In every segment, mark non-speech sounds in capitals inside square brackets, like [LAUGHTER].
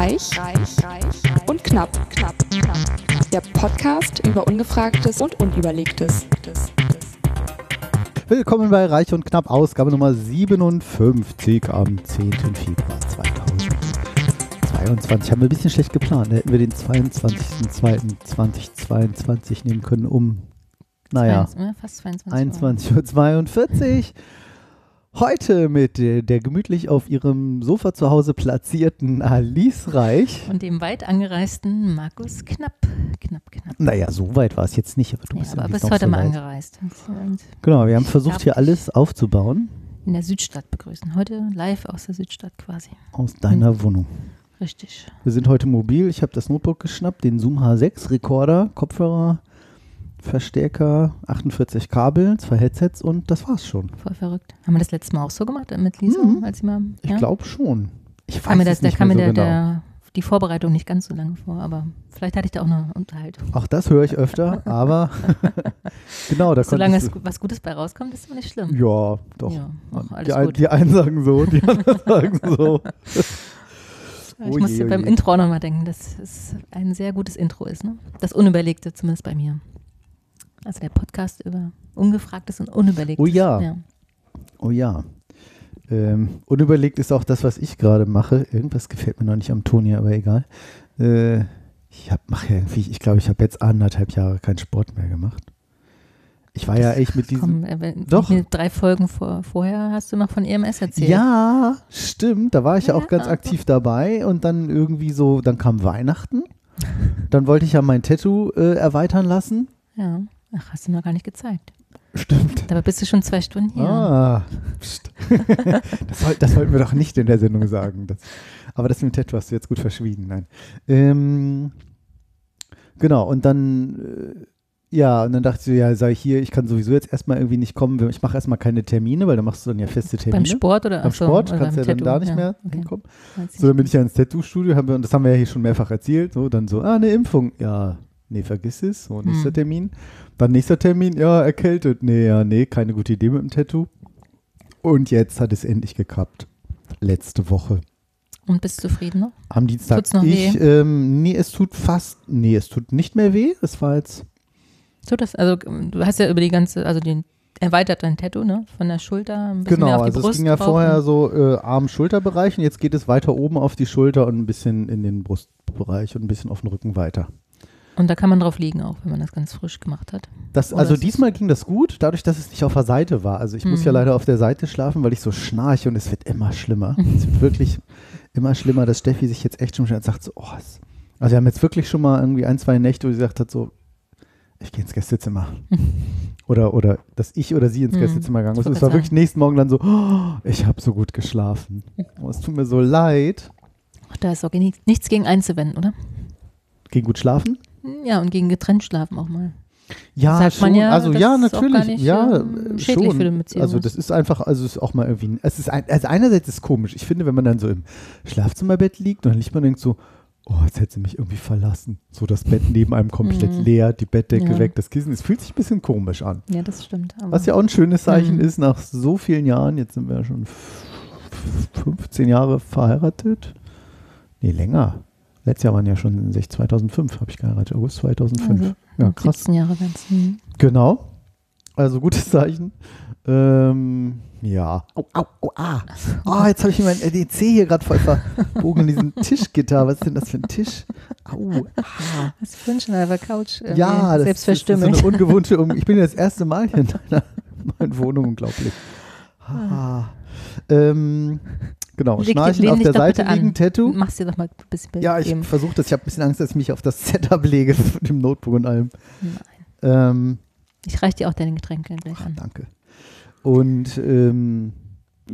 Reich, reich, reich und knapp, knapp, knapp. Der Podcast über Ungefragtes und Unüberlegtes. Willkommen bei Reich und Knapp, Ausgabe Nummer 57 am 10. Februar 2022. Haben wir ein bisschen schlecht geplant. Da hätten wir den 22.02.2022 nehmen können, um, naja, 22, fast 22 21.42 Uhr. Heute mit äh, der gemütlich auf ihrem Sofa zu Hause platzierten Alice Reich. Und dem weit angereisten Markus Knapp. Knapp, knapp. Naja, so weit war es jetzt nicht, aber du Ja, bist aber bist heute so mal angereist. Und Genau, wir haben versucht hier alles aufzubauen in der Südstadt begrüßen. Heute live aus der Südstadt quasi. aus deiner Hm. Wohnung. Richtig. Wir sind heute mobil. Ich habe das Notebook geschnappt, den Zoom H6 Rekorder, Kopfhörer, Verstärker, 48 Kabel, zwei Headsets und das war's schon. Voll verrückt. Haben wir das letzte Mal auch so gemacht mit Lisa? Mhm. Als sie mal, Ich ja? glaube schon. Ich mir das, es da nicht kam mir mehr der, so genau. der, die Vorbereitung nicht ganz so lange vor, aber vielleicht hatte ich da auch eine Unterhaltung. Auch das höre ich öfter, aber [LAUGHS] genau, da Solange es was Gutes bei rauskommt, ist es nicht schlimm. Ja, doch. Ja, alles die, ein, die einen sagen so, die [LAUGHS] anderen sagen so. ich Oh musste je, beim je. Intro auch nochmal denken, dass es ein sehr gutes Intro ist. Ne? Das Unüberlegte, zumindest bei mir. Also der Podcast über Ungefragtes und Unüberlegtes. Oh ja. Oh ja. Ähm, unüberlegt ist auch das, was ich gerade mache. Irgendwas gefällt mir noch nicht am Ton hier, aber egal. Äh, ich hab, mache ja irgendwie, ich glaube, ich habe jetzt anderthalb Jahre keinen Sport mehr gemacht. Ich war ja echt mit diesem. Komm, äh, Doch. Drei Folgen vor, vorher hast du noch von EMS erzählt. Ja, stimmt. Da war ich ja auch Ja. ganz aktiv dabei und dann irgendwie so, dann kam Weihnachten. [LAUGHS] Dann wollte ich ja mein Tattoo äh, erweitern lassen. Ja. Ach, hast du mir gar nicht gezeigt. Stimmt. Dabei bist du schon zwei Stunden hier. Ah, pst. [LAUGHS] das, soll, das sollten wir doch nicht in der Sendung sagen. Das, aber das mit dem Tattoo hast du jetzt gut verschwiegen. Nein. Ähm, genau, und dann, äh, ja, und dann dachte ich so, ja, sei hier, ich kann sowieso jetzt erstmal irgendwie nicht kommen. Ich mache erstmal keine Termine, weil dann machst du dann ja feste Termine. Beim Sport oder Beim Sport oder kannst du ja dann Tattoo? da nicht mehr okay. hinkommen. So, dann bin ich ja ins Tattoo-Studio, und das haben wir ja hier schon mehrfach erzählt, so, dann so, ah, eine Impfung, ja, nee, vergiss es, so, nächster Hm. Termin. Dann nächster Termin, ja, erkältet, nee, ja, nee, keine gute Idee mit dem Tattoo. Und jetzt hat es endlich geklappt. Letzte Woche. Und bist du zufrieden noch? Am Dienstag. Tut's noch ich, ähm, nee, es tut fast, nee, es tut nicht mehr weh. Es war jetzt, So das, also du hast ja über die ganze, also den erweitert dein Tattoo, ne? Von der Schulter ein bisschen mehr genau, auf die also Brust. es ging ja drauf vorher und- so äh, Arm-Schulterbereich und jetzt geht es weiter oben auf die Schulter und ein bisschen in den Brustbereich und ein bisschen auf den Rücken weiter. Und da kann man drauf liegen auch, wenn man das ganz frisch gemacht hat. Das, also diesmal ging das gut, dadurch, dass es nicht auf der Seite war. Also ich muss Mhm. ja leider auf der Seite schlafen, weil ich so schnarche und es wird immer schlimmer. [LAUGHS] es wird wirklich immer schlimmer, dass Steffi sich jetzt echt schon sagt, so, oh, es, also wir haben jetzt wirklich schon mal irgendwie ein, zwei Nächte, wo sie gesagt hat, so, ich gehe ins Gästezimmer. [LAUGHS] oder, oder, dass ich oder sie ins Mhm. Gästezimmer gegangen ist. Es war wirklich nächsten Morgen dann so, oh, ich habe so gut geschlafen. Oh, es tut mir so leid. Ach, da ist auch ni- nichts gegen einzuwenden, oder? Ging gut schlafen? Ja, und gegen getrennt schlafen auch mal. Ja, Sagt schon. man ja, also ja, natürlich. nicht, ja, ähm, äh, schädlich schon. für die Beziehung Also das ist einfach, also es ist auch mal irgendwie, es ist ein, also einerseits ist es komisch. Ich finde, wenn man dann so im Schlafzimmerbett liegt und dann liegt man denkt so, oh, jetzt hätte sie mich irgendwie verlassen. So das Bett neben einem komplett Mhm. leer, die Bettdecke Ja. weg, das Kissen. Es fühlt sich ein bisschen komisch an. Ja, das stimmt. Was ja auch ein schönes Zeichen Mhm. ist, nach so vielen Jahren, jetzt sind wir ja schon f- 15 Jahre verheiratet. Nee, länger. Letztes Jahr waren ja schon 6, 2005 habe ich geheiratet, August 2005. Also, ja, krass. 17 Jahre werden es. Mhm. Genau. Also gutes Zeichen. Ähm, ja. Au, au, au, ah. Oh, jetzt habe ich mir mein LDC hier gerade voll verbogen in diesem [LAUGHS] Tischgitter. Was ist denn das für ein Tisch? Au. Ah. Schon auf der Couch irgendwie Ja, das selbst ist, das ist so eine [LAUGHS] ungewohnte um Ich bin ja das erste Mal hier in deiner [LAUGHS] neuen Wohnung, unglaublich. Ah. Ähm, genau, Leg Schnarchen auf der Seite an. liegen, Tattoo. Mach's dir doch mal ein bisschen Ja, ich versuche das. Ich habe ein bisschen Angst, dass ich mich auf das Setup lege [LAUGHS] von dem Notebook und allem. Nein. Ähm, Ich reich dir auch deine Getränke gleich Ach, an. danke. Und ähm,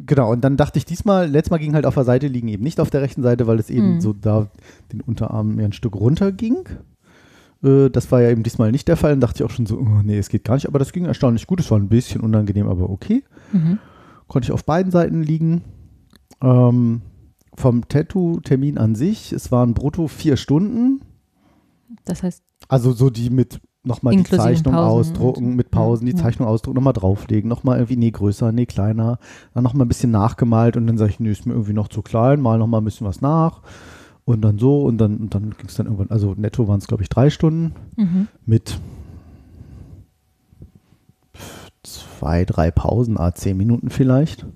genau, und dann dachte ich diesmal, letztes Mal ging halt auf der Seite liegen, eben nicht auf der rechten Seite, weil es eben Mhm. so da den Unterarm mehr ein Stück runter ging. Äh, das war ja eben diesmal nicht der Fall. Dann dachte ich auch schon so, oh, nee, es geht gar nicht. Aber das ging erstaunlich gut. Es war ein bisschen unangenehm, aber okay. Mhm. Konnte ich auf beiden Seiten liegen. Ähm, vom Tattoo-Termin an sich, es waren brutto vier Stunden. Das heißt, Also so die mit nochmal die Zeichnung ausdrucken, mit Pausen, die ja. Zeichnung ausdrucken, nochmal drauflegen, nochmal irgendwie, nee, größer, nee, kleiner, dann nochmal ein bisschen nachgemalt und dann sage ich, nee, ist mir irgendwie noch zu klein, mal nochmal ein bisschen was nach. Und dann so und dann, und dann ging es dann irgendwann, also netto waren es, glaube ich, drei Stunden Mhm. mit zwei, drei Pausen, ah, zehn Minuten vielleicht.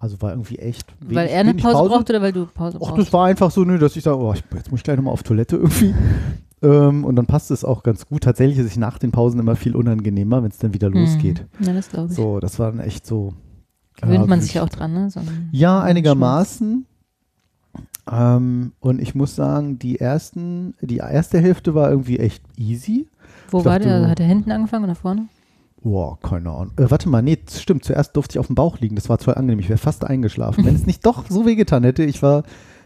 Also war irgendwie echt. Weil wenig- er eine wenig Pause, braucht oder weil du Pause Ach, brauchst? das war einfach so, nö, dass ich sage, oh, ich, jetzt muss ich gleich nochmal auf Toilette irgendwie. [LAUGHS] ähm, und dann passt es auch ganz gut. Tatsächlich ist es nach den Pausen immer viel unangenehmer, wenn es dann wieder losgeht. Mhm. Ja, das glaube ich. So, das war dann echt so. Gewöhnt ja, man sich ja auch dran, ne? So Ja, einigermaßen. Ähm, und ich muss sagen, die ersten, die erste Hälfte war irgendwie echt easy. Wo ich war dachte, der? Hat er hinten angefangen oder vorne? Boah, keine Ahnung. Äh, warte mal, nee, das stimmt. Zuerst durfte ich auf dem Bauch liegen. Das war total angenehm. Ich wäre fast eingeschlafen. Wenn es nicht doch so wehgetan hätte, ich war,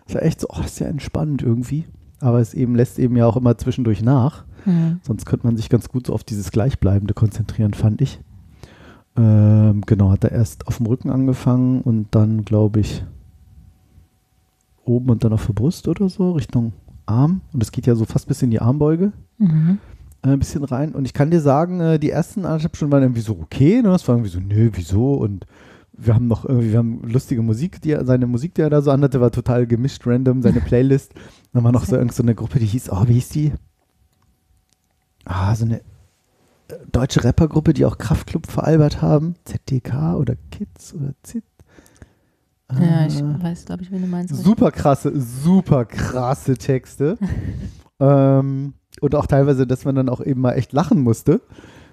ich war echt so, oh, ist ja entspannt irgendwie. Aber es eben lässt eben ja auch immer zwischendurch nach. Mhm. Sonst könnte man sich ganz gut so auf dieses Gleichbleibende konzentrieren, fand ich. Ähm, genau, hat er erst auf dem Rücken angefangen und dann, glaube ich, oben und dann auf der Brust oder so, Richtung Arm. Und es geht ja so fast bis in die Armbeuge Mhm. Äh, ein bisschen rein. Und ich kann dir sagen, äh, die ersten anderthalb Stunden waren irgendwie so okay. Ne? Es war irgendwie so, nö, wieso? Und wir haben noch irgendwie, wir haben lustige Musik, die er, seine Musik, die er da so anhatte, war total gemischt, random, seine [LAUGHS] Playlist. Dann war noch so, irgend so eine Gruppe, die hieß, oh, wie hieß die? Ah, so eine äh, deutsche Rappergruppe, die auch Kraftclub veralbert haben. ZDK oder Kids oder ZIT. Ja, ich Ah. weiß, glaube ich, wen du meinst. Super krasse, super krasse Texte. [LAUGHS] ähm, und auch teilweise, dass man dann auch eben mal echt lachen musste.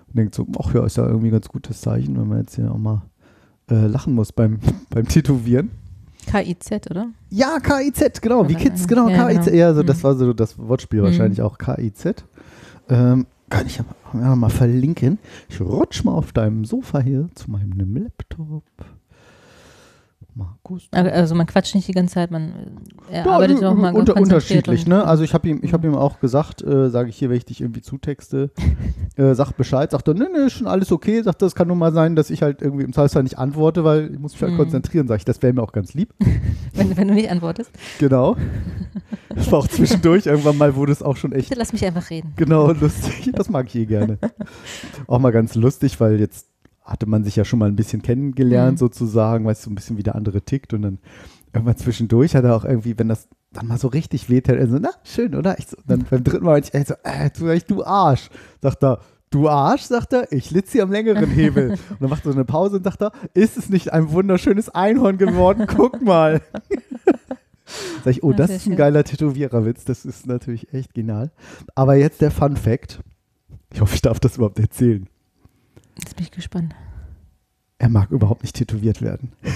Und denkt so, ach ja, ist ja irgendwie ein ganz gutes Zeichen, wenn man jetzt hier auch mal äh, lachen muss beim, [LAUGHS] beim Tätowieren. KIZ, oder? Ja, KIZ, genau, wie Kids, genau, ja, KIZ. genau. Ja, so, das Mhm. war so das Wortspiel Mhm. wahrscheinlich auch, KIZ. Ähm, kann ich ja mal, ja mal verlinken. Ich rutsch mal auf deinem Sofa hier zu meinem Laptop. Markus. Also man quatscht nicht die ganze Zeit, man äh, er Ja, arbeitet äh, auch mal unter, unterschiedlich, ne? Also ich habe ihm, ich habe ihm auch gesagt, äh, sage ich hier, wenn ich dich irgendwie zutexte, [LAUGHS] äh, sag Bescheid, sagt er, nee, nee, ist schon alles okay, sagt er, es kann nur mal sein, dass ich halt irgendwie im Zweifelsfall nicht antworte, weil ich muss mich halt Mhm. konzentrieren, sag ich, das wäre mir auch ganz lieb. [LAUGHS] wenn, wenn du nicht antwortest. Genau. [LAUGHS] Das war auch zwischendurch, irgendwann mal wurde es auch schon echt lass mich einfach reden. Genau, lustig. Das mag ich eh gerne. Auch mal ganz lustig, weil jetzt hatte man sich ja schon mal ein bisschen kennengelernt, Mhm. sozusagen, weißt du, so ein bisschen wie der andere tickt und dann irgendwann zwischendurch hat er auch irgendwie, wenn das dann mal so richtig weht, hat er so, na, schön, oder? Ich so, dann beim dritten Mal, ich, so, äh, du, du Arsch. Sagt er, du Arsch, sagt er, ich litze hier am längeren Hebel. [LAUGHS] Und dann macht er so eine Pause und sagt er, ist es nicht ein wunderschönes Einhorn geworden? Guck mal. [LAUGHS] Sag ich, oh, das sehr ist ein schön. geiler Tätowiererwitz, das ist natürlich echt genial. Aber jetzt der Fun Fact. Ich hoffe, ich darf das überhaupt erzählen. Jetzt bin ich gespannt. Er mag überhaupt nicht tätowiert werden. [LAUGHS]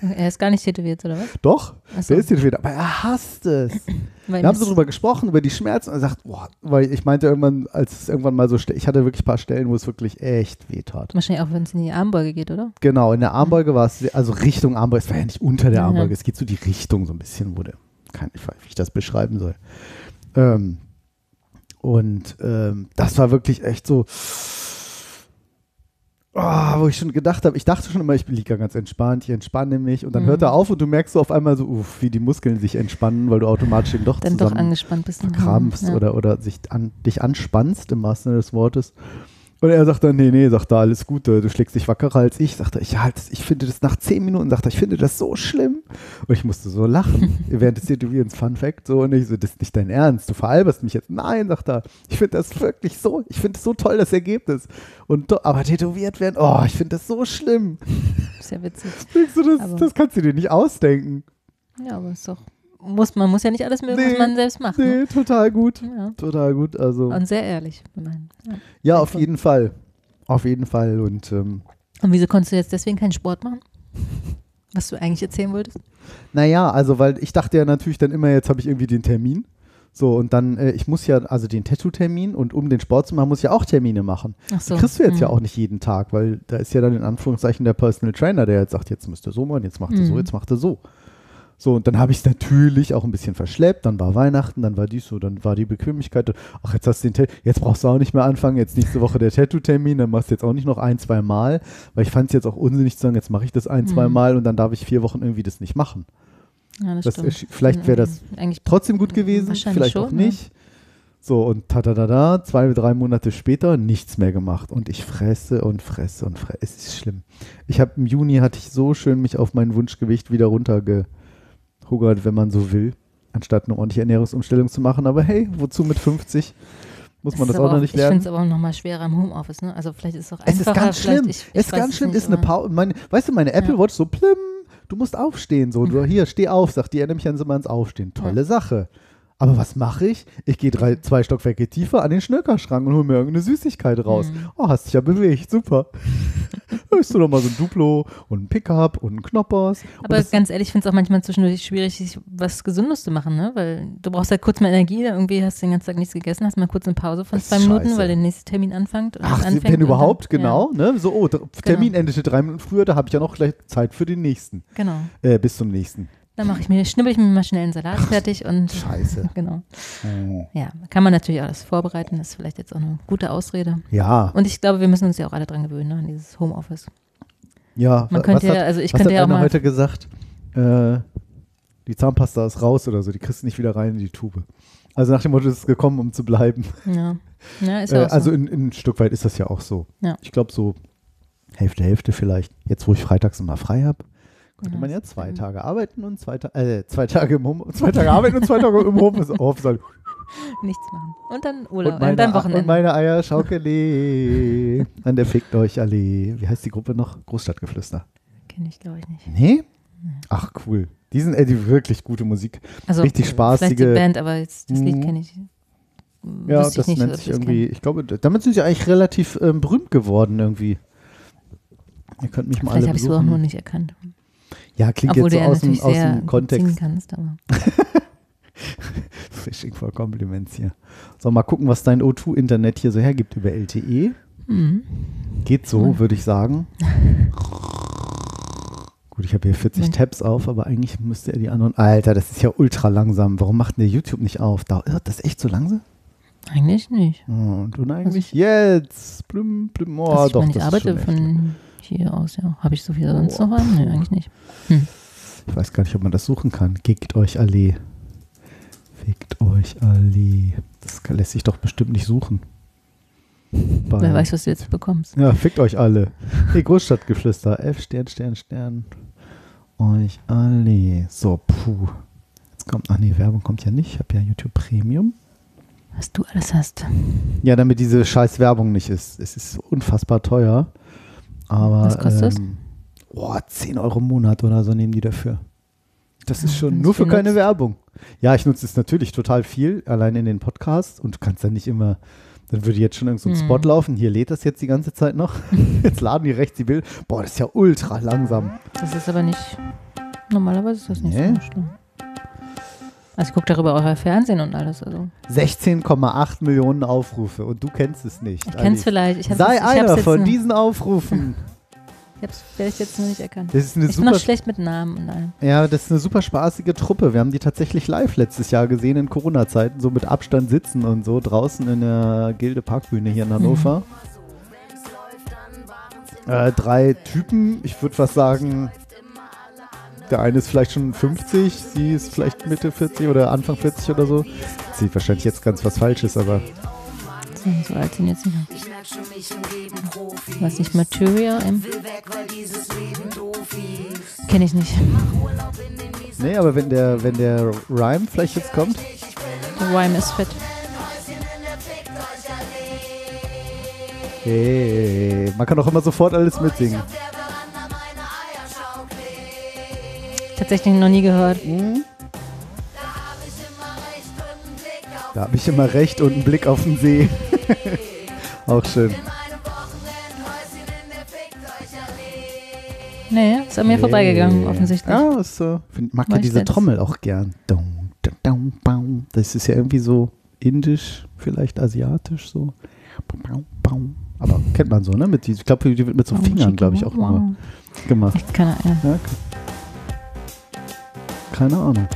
Er ist gar nicht tätowiert, oder was? Doch, Achso, der ist tätowiert, aber er hasst es. [LAUGHS] Wir haben so drüber gesprochen, über die Schmerzen und er sagt, boah, weil ich meinte irgendwann, als es irgendwann mal so, ich hatte wirklich ein paar Stellen, wo es wirklich echt weh tat. Wahrscheinlich auch, wenn es in die Armbeuge geht, oder? Genau, in der Armbeuge war es, also Richtung Armbeuge, es war ja nicht unter der Ja, ja. Armbeuge, es geht so die Richtung so ein bisschen, wo der, keine Ahnung, wie ich das beschreiben soll. Ähm, und ähm, das war wirklich echt so, ah, wo ich schon gedacht habe, ich dachte schon immer, ich liege ganz entspannt, ich entspanne mich und dann Mhm. hört er auf und du merkst so auf einmal so, uff, wie die Muskeln sich entspannen, weil du automatisch eben doch Dann doch zusammen angespannt bist. Mhm, verkrampfst ja. oder, oder sich an, dich anspannst, im wahrsten Sinne des Wortes. Und er sagt dann, nee, nee, sagt er, alles gut, du schlägst dich wackerer als ich. Sagt er, ich, halt, ich finde das nach zehn Minuten, sagt er, ich finde das so schlimm. Und ich musste so lachen, [LAUGHS] während des Tätowierens, Fun Fact, so, und ich so, das ist nicht dein Ernst, du veralberst mich jetzt. Nein, sagt er, ich finde das wirklich so, ich finde es so toll, das Ergebnis. Und, aber tätowiert werden, oh, ich finde das so schlimm. Ist ja witzig. Denkst du, das, Aber- das kannst du dir nicht ausdenken. Ja, aber ist doch. Muss, man muss ja nicht alles mögen, Nee, was man selbst macht. Ne? Nee, total gut, Ja. total gut, also. Und sehr ehrlich gemeint. Ja. Ja, auf jeden Fall. Auf jeden Fall. Und ähm, Und wieso konntest du jetzt deswegen keinen Sport machen? Was du eigentlich erzählen wolltest? naja, also weil ich dachte ja natürlich dann immer, jetzt habe ich irgendwie den Termin. So, und dann, äh, ich muss ja, also den Tattoo-Termin und um den Sport zu machen, muss ich ja auch Termine machen. Ach so. Die kriegst du jetzt ja Mhm. auch nicht jeden Tag, weil da ist ja dann in Anführungszeichen der Personal Trainer, der jetzt sagt, jetzt müsst ihr so machen, jetzt macht ihr so, Mhm. jetzt macht ihr so. So, und dann habe ich es natürlich auch ein bisschen verschleppt, dann war Weihnachten, dann war dies so, dann war die Bequemlichkeit, ach, jetzt hast du den Tattoo, jetzt brauchst du auch nicht mehr anfangen, jetzt nächste Woche der Tattoo-Termin, dann machst du jetzt auch nicht noch ein, zwei Mal, weil ich fand es jetzt auch unsinnig zu sagen, jetzt mache ich das ein, zwei Mhm. Mal und dann darf ich vier Wochen irgendwie das nicht machen. Ja, das Das stimmt. vielleicht wäre das eigentlich Trotzdem gut gewesen, vielleicht schon, auch ne? nicht. So, und tadadada, zwei, drei Monate später nichts mehr gemacht. Und ich fresse und fresse und fresse. Es ist schlimm. Ich habe im Juni hatte ich so schön mich auf mein Wunschgewicht wieder runtergehugert, wenn man so will. anstatt eine ordentliche Ernährungsumstellung zu machen. Aber hey, wozu mit 50? Muss man das ist auch noch nicht Ich finde lernen? es aber auch nochmal schwerer im Homeoffice, ne? Also vielleicht ist es auch Es ist einfacher. ganz schlimm. Ich, ich es ist ganz schlimm. nicht, Ist eine Pause. Weißt du, meine Apple Ja. Watch so plim. Du musst aufstehen. So, du, [LAUGHS] hier, steh auf, sagt die, erinnere mich an mal ans Aufstehen. Tolle Sache. Aber was mache ich? Ich gehe drei, zwei Stockwerke tiefer an den Schnöckerschrank und hole mir irgendeine Süßigkeit raus. Mhm. Oh, hast dich ja bewegt. Super. [LAUGHS] Hörst du doch mal so ein Duplo und ein Pickup und ein Knoppers. Aber ganz ehrlich, ich finde es auch manchmal zwischendurch schwierig, sich was Gesundes zu machen, ne? Weil du brauchst halt kurz mal Energie, irgendwie hast du den ganzen Tag nichts gegessen, hast mal kurz eine Pause von zwei Minuten, scheiße. weil der nächste Termin anfängt. Ach, anfängt wenn überhaupt, dann, genau. Ne? So, oh, der Termin Genau. endete drei Minuten früher, da habe ich ja noch gleich Zeit für den nächsten. Ja, genau. Äh, bis zum nächsten. Dann mache ich mir, schnibbel ich mir mal schnell einen Salat fertig und Scheiße. [LAUGHS] genau. Oh. Ja, kann man natürlich alles vorbereiten, das ist vielleicht jetzt auch eine gute Ausrede. Ja, Und ich glaube, wir müssen uns ja auch alle dran gewöhnen, ne, an dieses Homeoffice. ja. Man könnte hat, ja, also ich könnte hat ja auch mal. heute gesagt? Äh, die Zahnpasta ist raus oder so, die kriegst du nicht wieder rein in die Tube. Also nach dem Motto, es ist gekommen, um zu bleiben. Ja, ja [LAUGHS] ist ja Äh, auch so. also in, in ein Stück weit ist das ja auch so. Ja. Ich glaube so Hälfte, Hälfte vielleicht. Jetzt, wo ich freitags immer frei habe, könnte Ja, man ja das- zwei Tage arbeiten und zwei, Ta äh, zwei Tage im Home, zwei Tage arbeiten und zwei Tage im Homeoffice [LAUGHS] sein. Nichts machen. Und dann Urlaub, Und äh, meine, dann und Wochenende. meine Eierschaukele an der Fickt euch Allee. Wie heißt die Gruppe noch? Großstadtgeflüster. Kenne ich, glaube ich, nicht. Nee? Ach, cool. Die sind äh, die wirklich gute Musik. Also, Richtig äh, spaßige- Vielleicht die Band, aber jetzt, das Lied Mhm. kenne ich. Ja, wüsste ich das nicht, nennt sich ich das irgendwie, ich glaube, damit sind sie eigentlich relativ ähm, berühmt geworden irgendwie. Ihr könnt mich mal Vielleicht alle habe ich es auch nur nicht erkannt. Ja, klingt Obwohl jetzt so aus dem, aus dem Kontext. kannst, aber [LAUGHS] Fishing for Compliments hier. So, mal gucken, was dein O2-Internet hier so hergibt über LTE. mhm. Geht so, würde ich sagen. [LAUGHS] Gut, ich habe hier 40 Mensch. Tabs auf, aber eigentlich müsste er die anderen. Alter, das ist ja ultra langsam. Warum macht denn der YouTube nicht auf? Da, ist das echt so langsam? eigentlich nicht. Oh, und du eigentlich ich- jetzt. Blüm, blüm. Oh, also ich doch, meine, ich das ist arbeite von hier aus, ja. Habe ich so viel sonst Oh, noch an? Nee, eigentlich nicht. Ich weiß gar nicht, ob man das suchen kann. Fickt euch alle. Fickt euch alle. Das lässt sich doch bestimmt nicht suchen. Bei- Wer weiß, was du jetzt bekommst. Ja, fickt euch alle. Hey, Großstadtgeflüster. F, Stern, Stern, Stern. Euch alle. So, puh. Jetzt kommt, ach nee, Werbung kommt ja nicht. Ich habe ja YouTube Premium. Was du alles hast. Ja, damit diese scheiß Werbung nicht ist. Es ist unfassbar teuer. Aber. Was kostet ähm, Boah, 10 Euro im Monat oder so nehmen die dafür. Das ist Ja, schon nur für keine nutzt. Werbung. Ja, ich nutze es natürlich total viel, allein in den Podcasts und du kannst dann nicht immer, dann würde jetzt schon irgend so ein Hm. Spot laufen, hier lädt das jetzt die ganze Zeit noch. [LAUGHS] jetzt laden die rechts die Bilder. Boah, das ist ja ultra langsam. Das ist aber nicht. Normalerweise ist das nicht Nee. so schlimm. Also ich gucke darüber auch Fernsehen und alles. Also 16,8 Millionen Aufrufe und du kennst es nicht. ich es vielleicht. Ich hab's Sei jetzt- ich hab's einer von diesen Aufrufen. [LAUGHS] Ich habe es vielleicht jetzt noch nicht erkannt. Das ist eine Ich bin super, noch schlecht mit Namen und allem. ja, das ist eine super spaßige Truppe. Wir haben die tatsächlich live letztes Jahr gesehen in Corona-Zeiten, so mit Abstand sitzen und so draußen in der Gilde Parkbühne hier in Hannover. Äh, drei Typen, ich würde was sagen, der eine ist vielleicht schon 50, sie ist vielleicht Mitte 40 oder Anfang 40 oder so. Sie wahrscheinlich jetzt ganz was Falsches, aber So, alt sind jetzt nicht. Was nicht Material im. Kenne ich nicht. nee, aber wenn der, wenn der Rhyme vielleicht jetzt kommt, Der Rhyme ist fett. hey, man kann auch immer sofort alles mitsingen. Tatsächlich noch nie gehört. Hm? Da habe ich immer recht und einen Blick auf den See. [LAUGHS] Auch schön. Nee, ist an mir vorbeigegangen, Hey. offensichtlich. Ja, ist so. Find, mag ja diese. Trommel auch gern. Das ist ja irgendwie so indisch, vielleicht asiatisch so. Aber kennt man so, ne? Mit ich glaube, die wird mit so Fingern, glaube ich, auch nur gemacht. Ich kann, ja. Ja, okay. Keine Ahnung.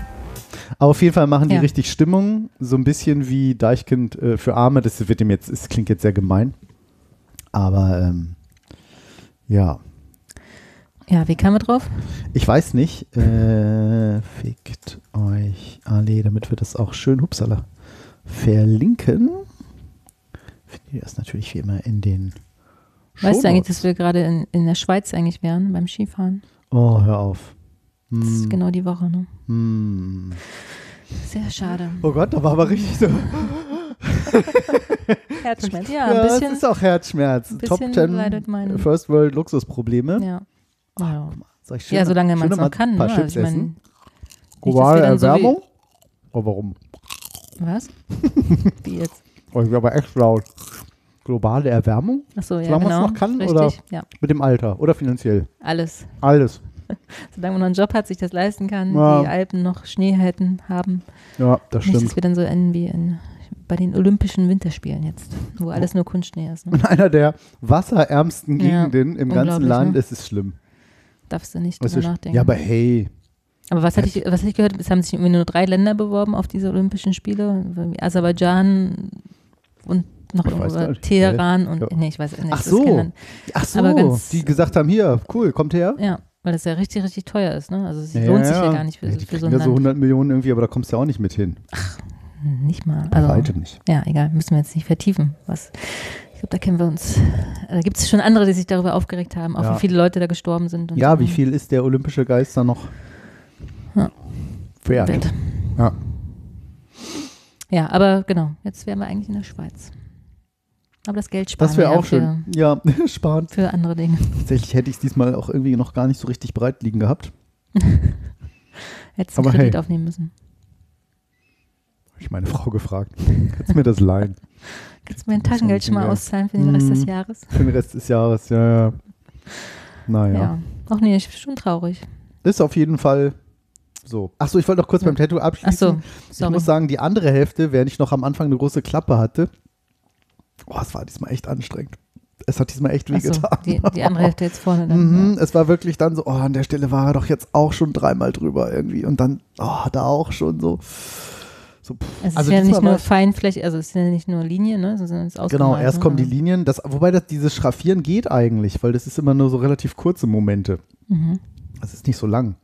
Aber auf jeden Fall machen die Ja. richtig Stimmung, so ein bisschen wie Deichkind äh, für Arme. Das wird dem jetzt, es klingt jetzt sehr gemein. Aber ähm, ja, ja, wie kam er drauf? ich weiß nicht. Äh, fickt euch alle, damit wir das auch schön, hupsala, verlinken. Findet ihr das natürlich wie immer in den Weißt du eigentlich, dass wir gerade in, in der Schweiz eigentlich wären beim Skifahren? Oh, hör auf. Das ist Hm, genau die Woche, ne? hm. Sehr schade. Oh Gott, da war aber richtig so. [LAUGHS] Herzschmerz. Ja, Ja, ein es bisschen. ist auch Herzschmerz. ein Top bisschen 10 leidet mein- First World Luxusprobleme. Ja. Ja. Soll ich ja, schön- solange man es noch kann. Ein paar Ne? Chips ich mein, Globale dann so Erwärmung? oh, warum? Was? [LAUGHS] Wie jetzt? Oh, ich bin aber echt laut. Globale Erwärmung? Achso, ja, Solange genau. noch kann, Richtig. oder? Ja, Mit dem Alter oder finanziell? alles. Alles. [LAUGHS] Solange man noch einen Job hat, sich das leisten kann, Ja. die Alpen noch Schnee hätten, haben. Ja, das Nicht, stimmt. dass wir dann so enden wie in, bei den Olympischen Winterspielen jetzt, wo alles nur Kunstschnee ist. Ne? [LAUGHS] In einer der wasserärmsten Ja, Gegenden im ganzen Land ne? ist es schlimm. Darfst du nicht drüber nachdenken. Ja, aber hey. Aber was hatte ich, was hatte ich gehört? Es haben sich nur drei Länder beworben auf diese Olympischen Spiele. Aserbaidschan und noch irgendwo. Teheran und Ja. nee, ich weiß nicht. Ach das so. Ach so, die gesagt haben, hier, cool, kommt her. Ja, weil das ja richtig, richtig teuer ist. Ne? Also es lohnt sich ja gar nicht für, ja, die für so ein ja so Land. 100 Millionen irgendwie, aber da kommst du ja auch nicht mit hin. Nicht mal. Also, weitem nicht. ja, egal, müssen wir jetzt nicht vertiefen. Was, ich glaube, da kennen wir uns. Da gibt es schon andere, die sich darüber aufgeregt haben, auch Ja. wie viele Leute da gestorben sind. Ja, so. wie viel ist der olympische Geist da noch Ja. wert? Wert. Ja. Ja, aber genau, jetzt wären wir eigentlich in der Schweiz. Aber das Geld sparen Das wäre auch schön. Ja, [LAUGHS] sparen. Für, andere Dinge. Tatsächlich hätte ich es diesmal auch irgendwie noch gar nicht so richtig breit liegen gehabt. [LAUGHS] Hättest du Kredit hey. aufnehmen müssen. Habe ich meine Frau gefragt. Kannst du mir das leihen? [LAUGHS] Kannst du mir ein Taschengeld schon mal auszahlen für den Rest des Mhm. Jahres? Für den Rest des Jahres, ja, ja. Naja. Ja. Ach nee, ich bin schon traurig. Ist auf jeden Fall so. Achso, ich wollte noch kurz Ja. beim Tattoo abschließen. so, Ich sorry. muss sagen, die andere Hälfte, während ich noch am Anfang eine große Klappe hatte, oh, es war diesmal echt anstrengend. Es hat diesmal echt Ach so, wehgetan. die, die andere [LAUGHS] Hälfte jetzt vorne dann. Mhm, es war wirklich dann so, oh, an der Stelle war er doch jetzt auch schon dreimal drüber irgendwie und dann, oh, da auch schon so. so. Es ist Also ja nicht nur Feinfläche, also es ist ja nicht nur Linie, ne, sondern es ist Genau, erst ne? kommen die Linien, das, wobei das, dieses Schraffieren geht eigentlich, weil das ist immer nur so relativ kurze Momente. Mhm. Das ist nicht so lang.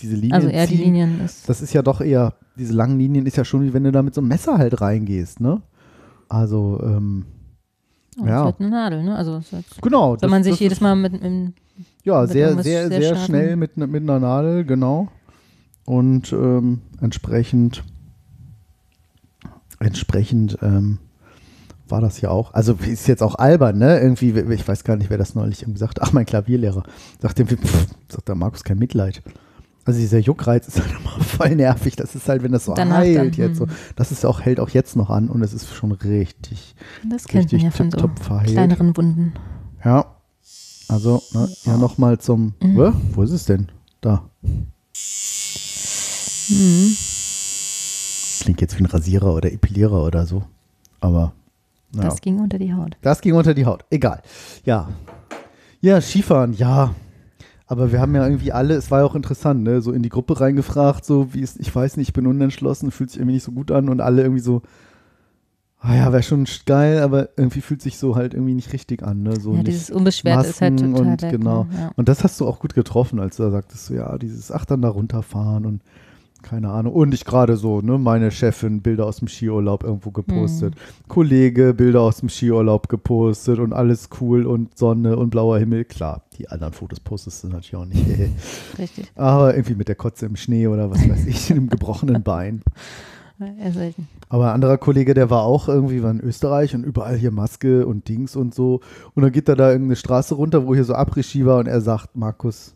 Diese Linien Also eher die ziehen, Linien ist. Das ist ja doch eher, diese langen Linien ist ja schon wie wenn du da mit so einem Messer halt reingehst, ne? Also, ähm, Oh, ja. Das wird eine Nadel, ne? Also wird, genau. das- man sich jedes ist- Mal mit, mit Ja, mit sehr, sehr, sehr sehr schnell mit, ne- mit einer Nadel, genau. Und ähm, entsprechend, entsprechend ähm, war das ja auch. Also ist jetzt auch albern, ne? Irgendwie, ich weiß gar nicht, wer das neulich irgendwie sagt. Ach, mein Klavierlehrer. Sagt dem, sagt der Markus kein Mitleid. Also dieser Juckreiz ist [LAUGHS] halt immer voll nervig. Das ist halt, wenn das so Danach heilt dann, jetzt so. hm. Das ist auch, hält auch jetzt noch an und es ist schon richtig, das kennt man richtig ja von so verheilt. kleineren Wunden. Ja. Also, ne, ja, nochmal zum. Mhm. Hä? Wo ist es denn? Da. Mhm. Klingt jetzt wie ein Rasierer oder Epilierer oder so. Aber. Ja. Das Das, ging unter die Haut. ging unter die Haut. Egal. Ja. Ja, Skifahren, ja. Aber wir haben ja irgendwie alle, es war ja auch interessant, ne, so in die Gruppe reingefragt, so wie es, ich weiß nicht, ich bin unentschlossen, fühlt sich irgendwie nicht so gut an und alle irgendwie so, ah ja, wäre schon geil, aber irgendwie fühlt sich so halt irgendwie nicht richtig an, ne, so ja, dieses Unbeschwerte ist halt Masken total und weg. genau. Ja. Und das hast du auch gut getroffen, als du da sagtest, so, ja, dieses, ach, dann da runterfahren und keine Ahnung. Und ich gerade so, ne, meine Chefin Bilder aus dem Skiurlaub irgendwo gepostet. Mhm. Kollege Bilder aus dem Skiurlaub gepostet und alles cool und Sonne und blauer Himmel. Klar, die anderen Fotos postest du natürlich auch nicht. [LAUGHS] Richtig. Aber irgendwie mit der Kotze im Schnee oder was weiß ich, in einem gebrochenen [LAUGHS] Bein. Eher selten. Aber ein anderer Kollege, der war auch irgendwie war in Österreich und überall hier Maske und Dings und so. Und dann geht er da irgendeine Straße runter, wo hier so Après-Ski war und er sagt, Markus,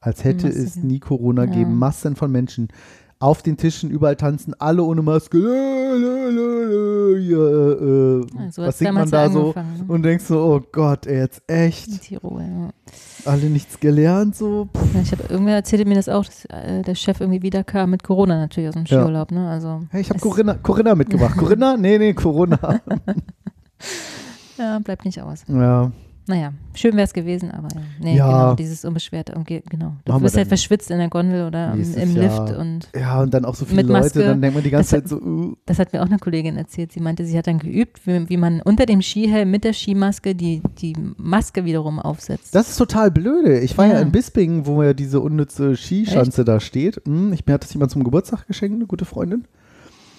als hätte Masse, es nie Corona Ja. geben, Massen von Menschen auf den Tischen, überall tanzen, alle ohne Maske. Lö, ja, äh, Ja, so was singt man da so? Und denkst so, oh Gott, ey, jetzt In echt, Tirol, ja. alle nichts gelernt, so. Ja, ich habe irgendwer erzählte mir das auch, dass äh, der Chef irgendwie wiederkam mit Corona natürlich aus dem Ja. Skiurlaub, ne? Also Hey, ich habe Corinna, Corinna mitgebracht. [LAUGHS] Corinna? Nee, nee, Corona. [LAUGHS] Ja, bleibt nicht aus. ja, Naja, schön wäre es gewesen, aber ja. Nee, Ja. genau, dieses Unbeschwerte, umge- genau. Du Machen wir bist halt verschwitzt in der Gondel oder im. Lift und ja, und dann auch so viele Mit Leute, Maske. dann denkt man die ganze Das Zeit so, uh, das hat mir auch eine Kollegin erzählt. Sie meinte, sie hat dann geübt, wie, wie man unter dem Skihelm mit der Skimaske die, die Maske wiederum aufsetzt. Das ist total blöde. Ich war ja, Ja. in Bispingen, wo ja diese unnütze Skischanze da steht. Hm, ich, mir hat das jemand zum Geburtstag geschenkt, eine gute Freundin.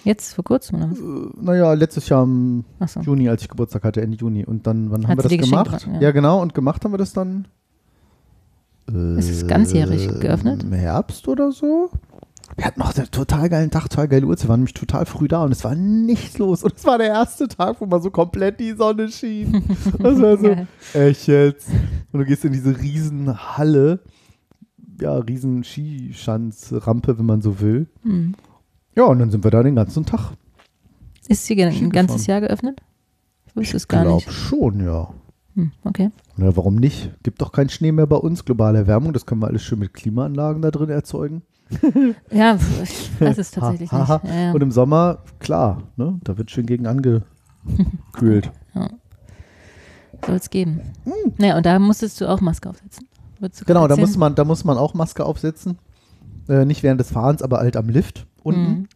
Jetzt vor kurzem, oder? Äh, naja, letztes Jahr im Achso. Juni, als ich Geburtstag hatte, Ende Juni. Und dann, wann Hat haben wir das gemacht? ja. Ja. genau. Und gemacht haben wir das dann. Ist es ganzjährig geöffnet? Im Herbst oder so. Wir hatten noch einen total geilen Tag, total geile Uhrzeit. Wir waren nämlich total früh da und es war nichts los. Und es war der erste Tag, wo mal so komplett die Sonne schien. [LAUGHS] Das war so, Geil. echt jetzt. Und du gehst in diese riesen Halle, ja, riesen Skischanzrampe, wenn man so will. Hm. Ja, und dann sind wir da den ganzen Tag. Ist sie ein ganzes. Jahr geöffnet? Ich wusste es gar nicht. schon, ja. Hm, okay. Na, warum nicht? Gibt doch keinen Schnee mehr bei uns. Globale Erwärmung, das können wir alles schön mit Klimaanlagen da drin erzeugen. [LAUGHS] Ja, ich weiß es [LAUGHS] tatsächlich Ha, ha, nicht. Ja, ja. Und im Sommer, klar, ne, da wird schön gegen angekühlt. [LAUGHS] Soll es geben. Naja, und da musstest du auch Maske aufsetzen. Genau, da muss, man, da muss man auch Maske aufsetzen. Äh, nicht während des Fahrens, aber halt am Lift unten. Mhm.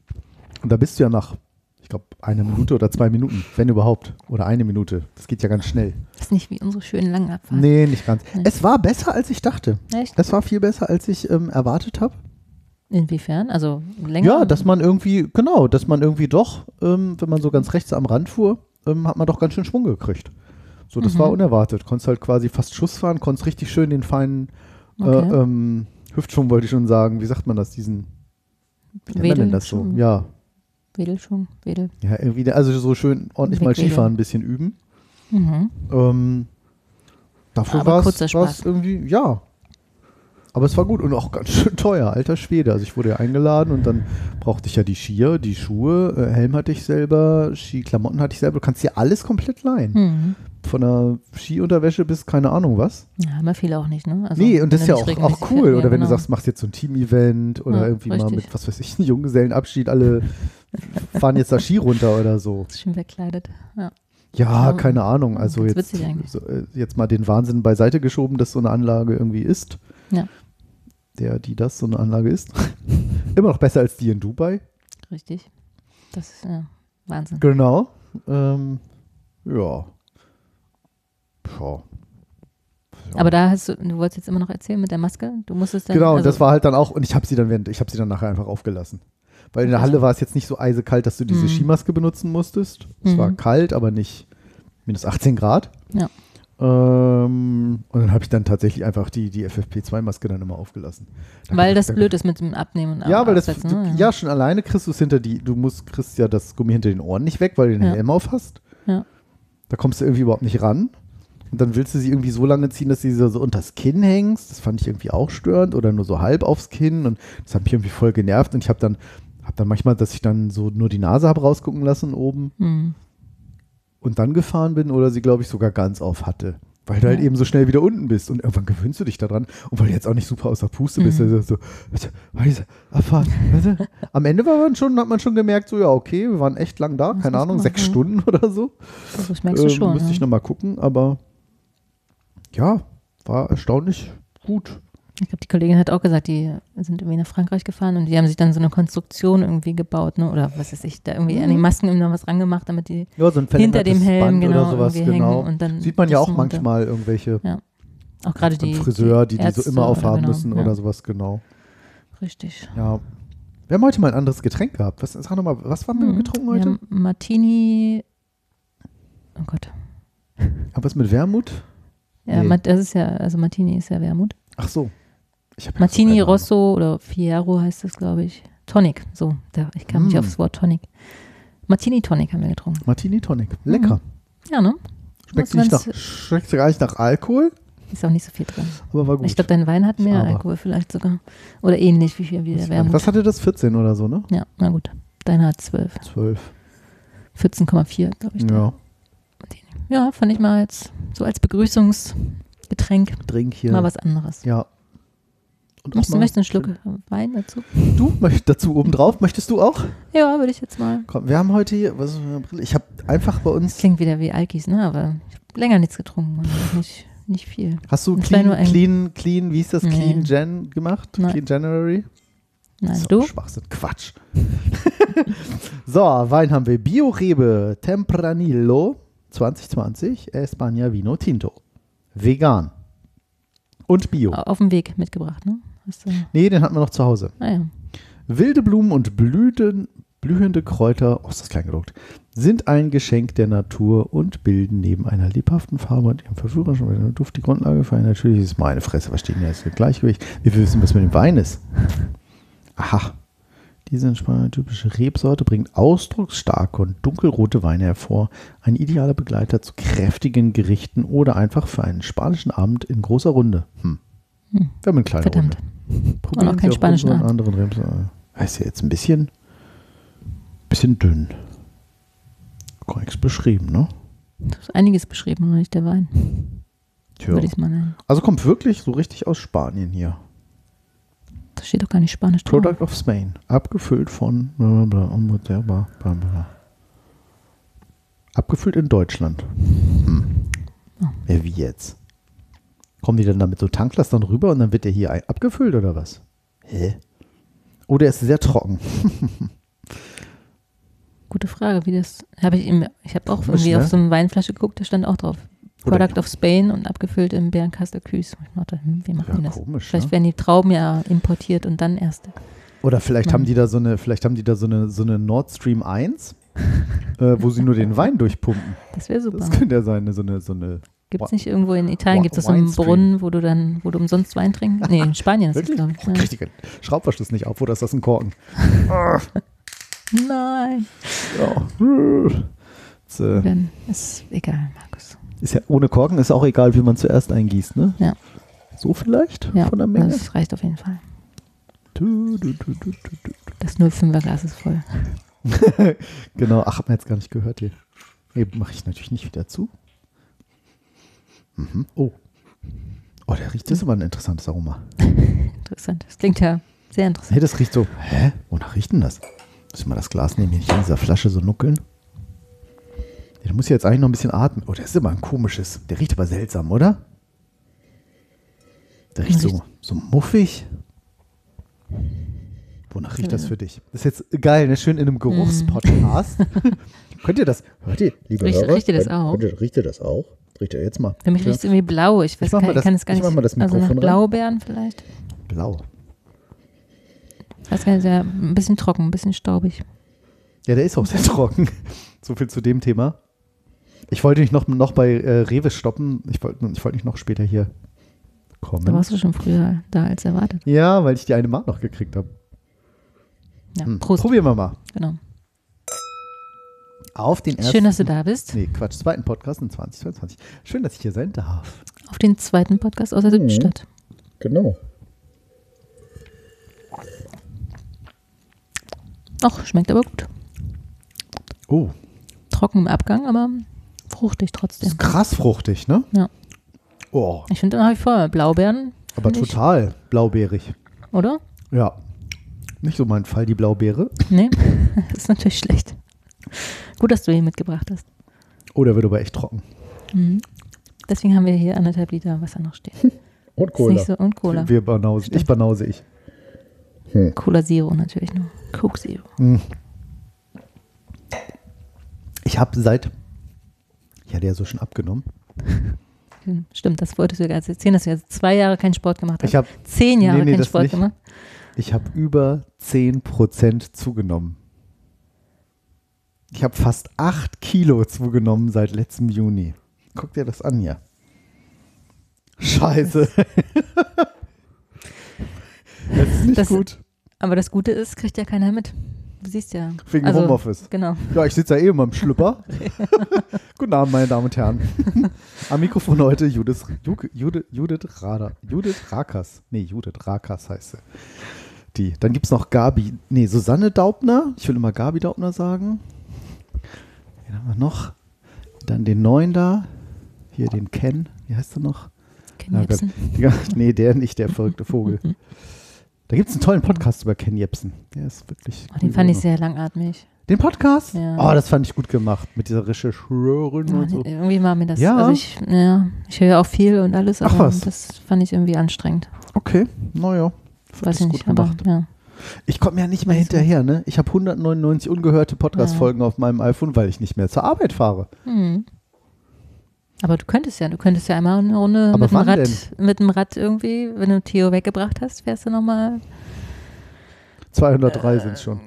Und da bist du ja nach, ich glaube, eine Minute oder zwei Minuten, wenn überhaupt. Oder eine Minute. Das geht ja ganz schnell. Das ist nicht wie unsere schönen langen Abfahrten. Nee, nicht ganz. Nee. Es war besser, als ich dachte. Echt? Es war viel besser, als ich ähm, erwartet habe. Inwiefern? Also länger? Ja, dass man irgendwie, genau, dass man irgendwie doch, ähm, wenn man so ganz rechts am Rand fuhr, ähm, hat man doch ganz schön Schwung gekriegt. So, das Mhm. war unerwartet. Konntest halt quasi fast Schuss fahren, konntest richtig schön den feinen äh, Okay. ähm, Hüftschwung, wollte ich schon sagen. Wie sagt man das? Diesen, wie nennt man denn das so? Ja, Wedelschwung, Wedel. ja, irgendwie, also so schön ordentlich mal Wegwedel. Skifahren ein bisschen üben. Mhm. Ähm, dafür war es irgendwie, ja. Aber es war gut und auch ganz schön teuer, alter Schwede. Also ich wurde ja eingeladen und dann brauchte ich ja die Skier, die Schuhe, äh, Helm hatte ich selber, Skiklamotten hatte ich selber. Du kannst dir alles komplett leihen. Mhm. Von der Skiunterwäsche bis keine Ahnung was. Ja, haben wir viele auch nicht, ne? Also, nee, und das ist ja du auch, auch cool. fährst, Oder ja, wenn du genau. sagst, machst jetzt so ein Team-Event oder Ja, irgendwie mal richtig. mit, was weiß ich, einem Junggesellenabschied, alle [LAUGHS] fahren jetzt da Ski runter oder so. Schön verkleidet. Ja. Ja, Ja, keine Ahnung. Also jetzt, so, äh, jetzt mal den Wahnsinn beiseite geschoben, dass so eine Anlage irgendwie ist. Ja. Der, die das so eine Anlage ist. [LAUGHS] Immer noch besser als die in Dubai. Richtig. Das ist ja Wahnsinn. Genau. Ähm, ja. Puh. Aber da hast du, du wolltest jetzt immer noch erzählen mit der Maske. Du musstest dann. Genau, also, das war halt dann auch, und ich habe sie dann während, ich habe sie dann nachher einfach aufgelassen. Weil in der Halle war es jetzt nicht so eisekalt, dass du diese Mhm. Skimaske benutzen musstest. Es war Mhm. kalt, aber nicht minus 18 Grad. Ja. Ähm, und dann habe ich dann tatsächlich einfach die, die FFP2-Maske dann immer aufgelassen. Da Weil das da- blöd ist mit dem Abnehmen und Ja, weil das, du, ne? ja, schon alleine kriegst du es hinter die, du musst, kriegst ja das Gummi hinter den Ohren nicht weg, weil du den Ja. Helm auf hast. Ja. Da kommst du irgendwie überhaupt nicht ran. Und dann willst du sie irgendwie so lange ziehen, dass du sie so unters Kinn hängst. Das fand ich irgendwie auch störend oder nur so halb aufs Kinn. Und das hat mich irgendwie voll genervt. Und ich habe dann, hab dann manchmal, dass ich dann so nur die Nase habe rausgucken lassen oben Hm. und dann gefahren bin oder sie, glaube ich, sogar ganz auf hatte. Weil du halt Ja. eben so schnell wieder unten bist und irgendwann gewöhnst du dich daran und weil du jetzt auch nicht super aus der Puste bist, Mhm. also so, warte, abfahren, warte. Am Ende war man schon, hat man schon gemerkt, so ja, okay, wir waren echt lang da, Was keine Ahnung, sechs. Stunden oder so. Das merkst du Ähm, schon. Müsste ja. ich nochmal gucken, aber ja, war erstaunlich gut. Ich glaube, die Kollegin hat auch gesagt, die sind irgendwie nach Frankreich gefahren und die haben sich dann so eine Konstruktion irgendwie gebaut, ne? Oder was weiß ich, da irgendwie an die Masken immer noch was rangemacht, damit die Ja, so ein hinter dem Helm Band genau oder sowas, irgendwie genau. hängen und dann Sieht man ja auch manchmal irgendwelche Auch gerade die Friseur, die die, Ärzte so immer aufhaben genau, müssen ja. oder sowas, genau. Richtig. Ja. Wir haben heute mal ein anderes Getränk gehabt. Was, sag noch mal, was haben wir Mhm. getrunken Wir heute? haben Martini. Oh Gott. Aber was mit Wermut? Ja, Nee. Das ist ja, also Martini ist ja Wermut. Ach so. Martini so Rosso oder Fiero heißt das, glaube ich. Tonic, so. Da, ich kam nicht Mm. aufs Wort Tonic. Martini Tonic haben wir getrunken. Martini Tonic. Lecker. Ja, ne? Schmeckt, nicht nach, schmeckt gar nicht nach Alkohol, Ist auch nicht so viel drin. aber war gut. Ich glaube, dein Wein hat mehr Aber- Alkohol vielleicht sogar. Oder ähnlich wie viel wie der Wermut. was hatte das? 14 oder so, ne? Ja, na gut. Deiner hat 12. 12. 14,4, glaube ich. Ja. Ja, fand ich mal jetzt so als Begrüßungsgetränk Trink hier. mal was anderes. Ja. Und Möchtest, möchtest du einen Schluck Wein dazu? Du möchtest dazu obendrauf, möchtest du auch? Ja, würde ich jetzt mal. Komm, wir haben heute hier, was ist meine Brille? Ich habe einfach bei Das uns, klingt wieder wie Alkis, ne? Aber ich habe länger nichts getrunken. Nicht, nicht viel. hast du Das clean, ein- clean, clean, wie ist das, Nee. clean Gen gemacht? Nein. Clean January? Nein, So, du? Schwachsinn, Quatsch. [LAUGHS] so, Wein haben wir. Bio-Rebe Tempranillo 2020 España Vino Tinto. Vegan. Und Bio. Auf dem Weg mitgebracht, ne? Hast Nee, den hatten wir noch zu Hause. ah ja. Wilde Blumen und Blüten, blühende Kräuter, oh, ist das klein gedruckt, sind ein Geschenk der Natur und bilden neben einer lebhaften Farbe und ihrem verführerischen Duft die Grundlage für ein natürliches, meine Fresse, was steht denn jetzt? Gleichgewicht. Wie wir wissen, was mit dem Wein ist. Aha. Diese in Spanien typische Rebsorte bringt ausdrucksstarke und dunkelrote Weine hervor. Ein idealer Begleiter zu kräftigen Gerichten oder einfach für einen spanischen Abend in großer Runde. Hm. Hm. Wir haben eine kleine Verdammt. Runde. Probieren auch keinen spanischen Abend. anderen Rebsorten. Ist ja jetzt ein bisschen, bisschen dünn. Gar nichts beschrieben, ne? Da ist einiges beschrieben, nur nicht der Wein. Tja. Würde ich es mal nennen. Also kommt wirklich so richtig aus Spanien hier. Da steht doch gar nicht Spanisch drauf. Product of Spain. Abgefüllt von. blablabla, unmittelbar, blablabla. Abgefüllt in Deutschland. Hm. Oh. Ja, wie jetzt? Kommen die dann da mit so Tanklastern rüber und dann wird der hier abgefüllt oder was? Hä? Oder ist sehr trocken? [LAUGHS] Gute Frage, wie das. Habe ich im, ich habe auch Komisch, irgendwie ne? auf so eine Weinflasche geguckt, da stand auch drauf. Oder- Product of Spain und abgefüllt im Bernkastel Küß. Ich dachte, hm, wie machen Ja, die das? komisch. Vielleicht Ne? werden die Trauben ja importiert und dann erst. Oder vielleicht haben Mann. die da so eine, vielleicht haben die da so eine, so eine Nord Stream 1, [LAUGHS] äh, wo sie nur den Wein durchpumpen. Das wäre super. Das könnte ja sein, so eine, so eine. Gibt es nicht irgendwo in Italien, gibt es so einen. Brunnen, wo du dann, wo du umsonst Wein trinkst? Nee, in Spanien ist das, glaube Oh, ich. ich den Schraubverschluss nicht auf, oder ist das ein Korken? Ja. [LAUGHS] Nein. Ja. Äh, Dann ist egal. Ist ja ohne Korken ist auch egal, wie man zuerst eingießt, ne? Ja. So vielleicht Ja, von der Menge. das reicht auf jeden Fall. Du, du, du. Das 05er Glas ist voll. [LAUGHS] Genau, ach, hab man jetzt gar nicht gehört hier. Nee, mache ich natürlich nicht wieder zu. Mhm. Oh. Oh, der riecht, das ist aber ein interessantes Aroma. [LAUGHS] Interessant. Das klingt ja sehr interessant. Hey, das riecht so. Hä? Wonach riecht denn das? Muss ich mal das Glas nehmen, hier nicht in dieser Flasche so nuckeln? Ja, musst ja jetzt eigentlich noch ein bisschen atmen. Oh, der ist immer ein komisches. Der riecht aber seltsam, oder? Der riecht so, Riecht- so muffig. Wonach riecht das für dich? Das ist jetzt geil, ne? Schön in einem Geruchspodcast. [LAUGHS] Könnt ihr das, hört ihr, liebe Riecht- Hörer? riecht ihr das auch? Könnt ihr, riecht ihr das auch? Riecht ihr jetzt mal? Für mich Ja. riecht es irgendwie blau. Ich weiß gar mal das- kann es gar ich nicht. mach mal das also nach Mikrofon ran. Blaubeeren vielleicht. Blau. Ich gar nicht, sehr, ein bisschen trocken, ein bisschen staubig. Ja, der ist auch sehr trocken. [LAUGHS] So viel zu dem Thema. Ich wollte nicht noch, noch bei äh, Rewe stoppen. Ich wollte ich wollte nicht noch später hier Da kommen. warst du schon früher da als erwartet. Ja, weil ich die eine Mark noch gekriegt habe. Ja, Hm. Prost. Probieren wir mal. Genau. Auf den ersten. Schön, dass du da bist. Nee, Quatsch, zweiten Podcast in 2022. Schön, dass ich hier sein darf. Auf den zweiten Podcast aus der Mhm. Südstadt. Genau. Ach, schmeckt aber gut. Oh, Trocken im Abgang, aber fruchtig das trotzdem. ist krass fruchtig, ne? Ja. Oh, Ich finde nach wie vor Blaubeeren, aber Find ich. total blaubeerig. oder? Ja. Nicht so mein Fall, die Blaubeere. Nee, [LAUGHS] das ist natürlich schlecht. Gut, dass du ihn mitgebracht hast. Oh, der wird aber echt trocken. Mhm. Deswegen haben wir hier anderthalb Liter Wasser noch stehen. Und Ist nicht so, und Cola. Wir banausen. Ich banause ich. Cola Zero natürlich nur. Coke Zero. Ich habe seit. Ich hatte ja so schon abgenommen. [LAUGHS] Hm, Stimmt, das wolltest du ja gerade erzählen, dass du jetzt zwei Jahre keinen Sport gemacht hast. Ich habe Zehn Jahre Nee, nee, keinen Sport nicht. gemacht. ich hab über 10% zugenommen. Ich habe fast 8 Kilo zugenommen seit letztem Juni. Guck dir das an hier. Scheiße. [LAUGHS] das ist nicht Das- gut. Aber das Gute ist, kriegt ja keiner mit. Du siehst ja. Wegen also, Homeoffice. Genau. Ja, ich sitze ja eh immer im Schlüpper. [LAUGHS] Guten Abend, meine Damen und Herren. Am Mikrofon heute Judith, Ju- Judith, Judith Rader. Judith Rakas. Nee, Judith Rakas heißt sie. Die. Dann gibt es noch Gabi. Nee, Susanne Daubner. Ich will immer Gabi Daubner sagen. Wen haben wir noch? Dann den neuen da. Hier den Ken. Wie heißt er noch? Ken Jebsen. Nee, der nicht, der verrückte Vogel. [LAUGHS] Da gibt es einen tollen Podcast über Ken Jebsen. Der ist wirklich. Oh, den fand ich sehr langatmig. Den Podcast? Ja. Oh, das fand ich gut gemacht. Mit dieser Rechercheurin Oh, und so. Irgendwie war mir das. Ja. Also ich, ja, ich höre ja auch viel und alles, Ach aber was. das fand ich irgendwie anstrengend. Okay, naja. Weiß ich nicht, aber ja. Ich komme ja nicht mehr hinterher, ne? Ich habe 199 ungehörte Podcast-Folgen auf meinem iPhone, weil ich nicht mehr zur Arbeit fahre. Hm. Aber du könntest ja, du könntest ja einmal eine Runde Aber mit dem Rad, mit dem Rad irgendwie, wenn du Theo weggebracht hast, fährst du nochmal. 203 sind es schon.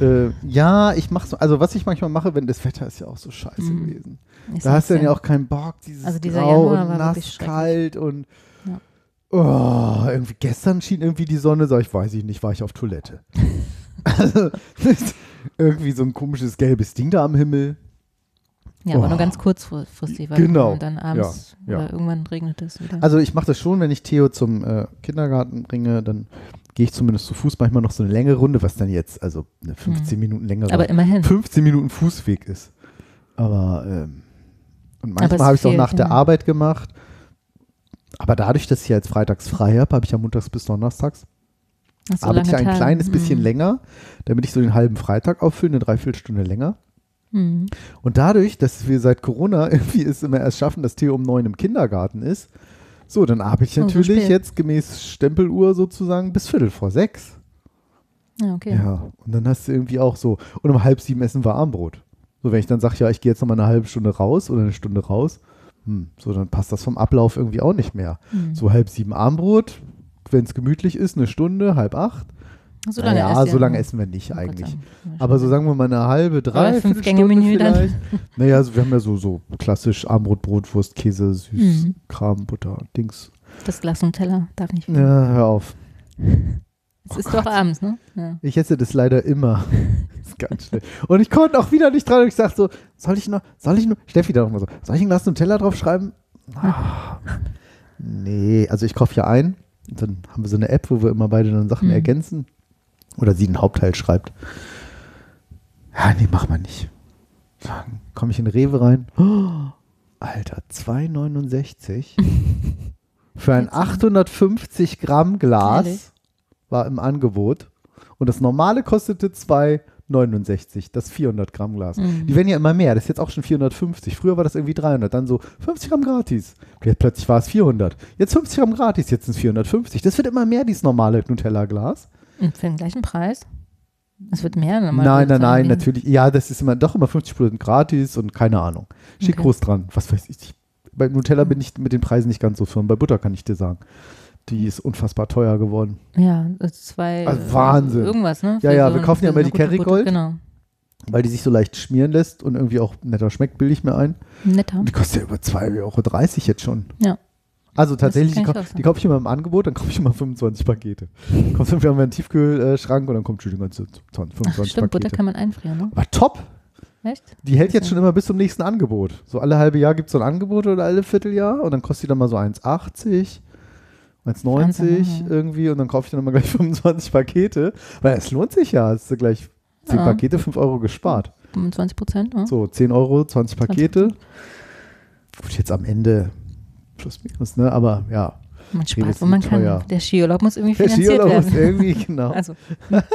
Äh, ja, ich mache so, also was ich manchmal mache, wenn das Wetter ist ja auch so scheiße Mhm. gewesen. Ich Da hast du dann ja auch keinen Bock, dieses Also dieser Grau Januar und war nass, kalt und Ja. oh, irgendwie gestern schien irgendwie die Sonne, sag ich, weiß ich nicht, war ich auf Toilette. Also, [LAUGHS] [LAUGHS] irgendwie so ein komisches gelbes Ding da am Himmel. Ja, aber Oh. nur ganz kurzfristig, weil Genau. dann abends Ja, ja. oder irgendwann regnet es wieder. Also ich mache das schon, wenn ich Theo zum äh, Kindergarten bringe, dann gehe ich zumindest zu Fuß manchmal noch so eine längere Runde, was dann jetzt also eine 15 Minuten längere, aber immerhin. 15 Minuten Fußweg ist. Aber ähm, und manchmal habe ich es auch nach der ja. Arbeit gemacht. Aber dadurch, dass ich jetzt freitags frei habe, habe ich ja montags bis donnerstags, so, arbeite ich ein Tage. kleines bisschen Mhm. länger, damit ich so den halben Freitag auffülle, eine Dreiviertelstunde länger. Mhm. Und dadurch, dass wir seit Corona [LAUGHS] irgendwie es immer erst schaffen, dass Theo um neun im Kindergarten ist, so, dann arbeite ich so natürlich spät. jetzt gemäß Stempeluhr sozusagen bis Viertel vor sechs. Ja, okay. Ja, und dann hast du irgendwie auch so, und um halb sieben essen wir Armbrot. So, wenn ich dann sage, ja, ich gehe jetzt noch mal eine halbe Stunde raus oder eine Stunde raus, hm, so, dann passt das vom Ablauf irgendwie auch nicht mehr. Mhm. So halb sieben Armbrot, wenn es gemütlich ist, eine Stunde, halb acht. So lange ja, esst ihr. so lange essen wir nicht Oh Gott eigentlich. Aber so sagen wir mal eine halbe, drei, fünf Gänge-Menü dann. vielleicht. Naja, also wir haben ja so, so klassisch Armbrot, Brotwurst, Käse, süß, Mhm. Kram, Butter, Dings. Das Glas und Teller darf nicht fehlen. Ja, hör auf. Es ist doch abends, ne? Ja. Ich esse das leider immer. [LAUGHS] das ist ganz schlimm. Und ich konnte auch wieder nicht dran. Ich sag so, soll ich noch, soll ich nur, Steffi da nochmal so, soll ich ein Glas Nutella draufschreiben? Ah, nee, also ich kaufe ja ein. Und dann haben wir so eine App, wo wir immer beide dann Sachen Mhm. ergänzen. Oder sie den Hauptteil schreibt. Ja, nee, mach mal nicht. Komme ich in Rewe rein. Oh, Alter, 2,69 [LAUGHS] für ein 850 Gramm Glas Ehrlich? war im Angebot. Und das normale kostete 2,69. Das 400 Gramm Glas. Mhm. Die werden ja immer mehr. Das ist jetzt auch schon 450. Früher war das irgendwie 300. Dann so 50 Gramm gratis. Jetzt plötzlich war es 400. Jetzt 50 Gramm gratis. Jetzt sind es 450. Das wird immer mehr, dieses normale Nutella-Glas. Für den gleichen Preis? Es wird mehr. Nein, nein, nein, irgendwie- natürlich. Ja, das ist immer doch immer 50 Prozent gratis und keine Ahnung. Steht Okay. groß dran. Was weiß ich. Bei Nutella bin ich mit den Preisen nicht ganz so firm. Bei Butter kann ich dir sagen. Die ist unfassbar teuer geworden. Ja, zwei. Also Wahnsinn. Irgendwas, ne? Ja, Für ja, so wir kaufen ja immer die Kerrygold. Genau. Weil die sich so leicht schmieren lässt und irgendwie auch netter schmeckt, bilde ich mir ein. Netter. Die kostet ja über 2,30 Euro jetzt schon. Ja. Also tatsächlich, die, sagen. die kaufe ich immer im Angebot, dann kaufe ich immer 25 Pakete. Kommt wieder in meinen Tiefkühlschrank und dann kommt schon die ganze 20, Ach, 25 stimmt, Butter Pakete. kann man einfrieren, ne? Aber top! Echt? Die hält jetzt schon immer bis zum nächsten Angebot. So alle halbe Jahr gibt es so ein Angebot oder alle Vierteljahr und dann kostet die dann mal so 1,80, 1,90 Wahnsinn, ja. irgendwie und dann kaufe ich dann immer gleich [LAUGHS] 25 Pakete. Weil es lohnt sich ja. Es ist gleich 10 Ja. Pakete, 5 Euro gespart. 25 Prozent, ne? So, 10 Euro, 20 Pakete. Gut, jetzt am Ende plus minus, ne? Aber ja. Man spart, ist wo man nicht kann. teuer. Der Skiurlaub muss irgendwie Der finanziert Skiurlaub muss werden. irgendwie, genau. [LAUGHS] Also,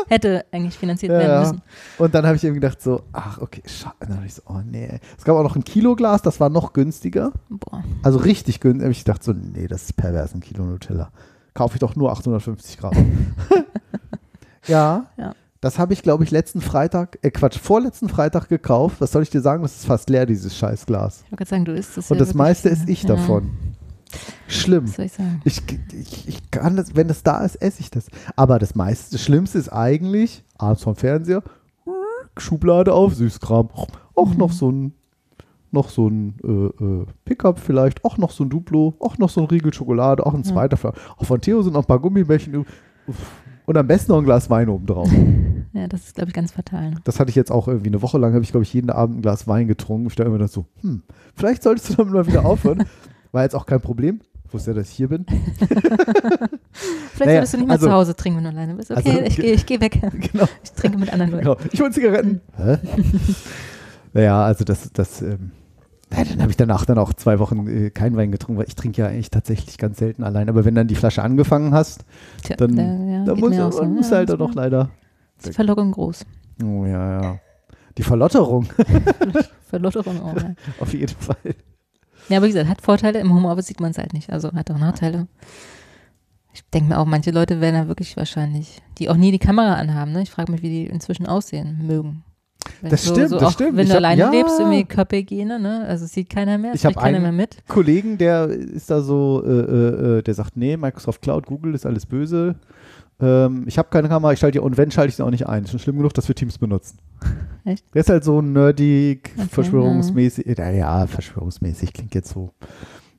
hätte eigentlich finanziert Ja, werden müssen. Und dann habe ich eben gedacht so, ach, okay, schade. Dann habe ich so, oh nee. Es gab auch noch ein Kiloglas, das war noch günstiger. Boah. Also richtig günstig. Habe ich gedacht so, nee, das ist pervers, ein Kilo Nutella. Kaufe ich doch nur 850 Gramm. [LAUGHS] ja, Ja. das habe ich, glaube ich, letzten Freitag, äh Quatsch, vorletzten Freitag gekauft. Was soll ich dir sagen? Das ist fast leer, dieses Scheißglas. Ich wollte gerade sagen, du isst das Und ja das meiste esse ich Ja. davon. Schlimm. Was soll ich sagen? Ich, ich, ich kann das, wenn es da ist, esse ich das. Aber das meiste, das Schlimmste ist eigentlich, abends vom Fernseher, Schublade auf, Süßkram, auch Mhm. noch so ein, noch so ein äh, äh, Pickup vielleicht, auch noch so ein Duplo, auch noch so ein Riegel Schokolade, auch ein Ja. zweiter. Fla- Auch von Theo sind noch ein paar Gummibärchen. Und am besten noch ein Glas Wein oben drauf. [LAUGHS] Ja, das ist, glaube ich, ganz fatal. Ne? Das hatte ich jetzt auch irgendwie eine Woche lang, habe ich, glaube ich, jeden Abend ein Glas Wein getrunken. Ich dachte immer so, hm, vielleicht solltest du damit mal wieder aufhören. [LAUGHS] War jetzt auch kein Problem. Ich wusste ja, dass ich hier bin. [LAUGHS] Vielleicht Naja, solltest du nicht mal also- zu Hause trinken, wenn du alleine bist. Okay, Also- ich gehe ich geh weg. [LAUGHS] genau. Ich trinke mit anderen Leuten. Genau. Ich hole Zigaretten. [LAUGHS] Hä? naja, also das, das, ähm, ja, dann habe ich danach dann auch zwei Wochen äh, keinen Wein getrunken, weil ich trinke ja eigentlich tatsächlich ganz selten allein. Aber wenn dann die Flasche angefangen hast, Tja, dann, da, ja, dann muss, so. man muss Ja, halt dann das noch leider. ist die Verlockung groß. Oh ja, ja. Die Verlotterung, Verlotterung auch. Ja. auf jeden Fall. Ja, aber wie gesagt, hat Vorteile. Im Homeoffice sieht man es halt nicht. Also hat auch Nachteile. Ich denke mir auch, manche Leute werden da wirklich wahrscheinlich, die auch nie die Kamera anhaben. Ne? Ich frage mich, wie die inzwischen aussehen mögen. Wenn Das stimmt, das auch, stimmt. Wenn Ich du hab- alleine ja. lebst, irgendwie Körperhygiene, ne? Also sieht keiner mehr, Ich hab spricht keiner einen- mehr mit. Kollegen, der ist da so, äh, äh, äh, der sagt, nee, Microsoft Cloud, Google ist alles böse. Ähm, ich habe keine Kamera, ich schalte die und wenn, schalte ich sie auch nicht ein. Ist schon schlimm genug, dass wir Teams benutzen. [LAUGHS] Echt? Der ist halt so nerdig, Okay, verschwörungsmäßig. Ja, ja, verschwörungsmäßig klingt jetzt so.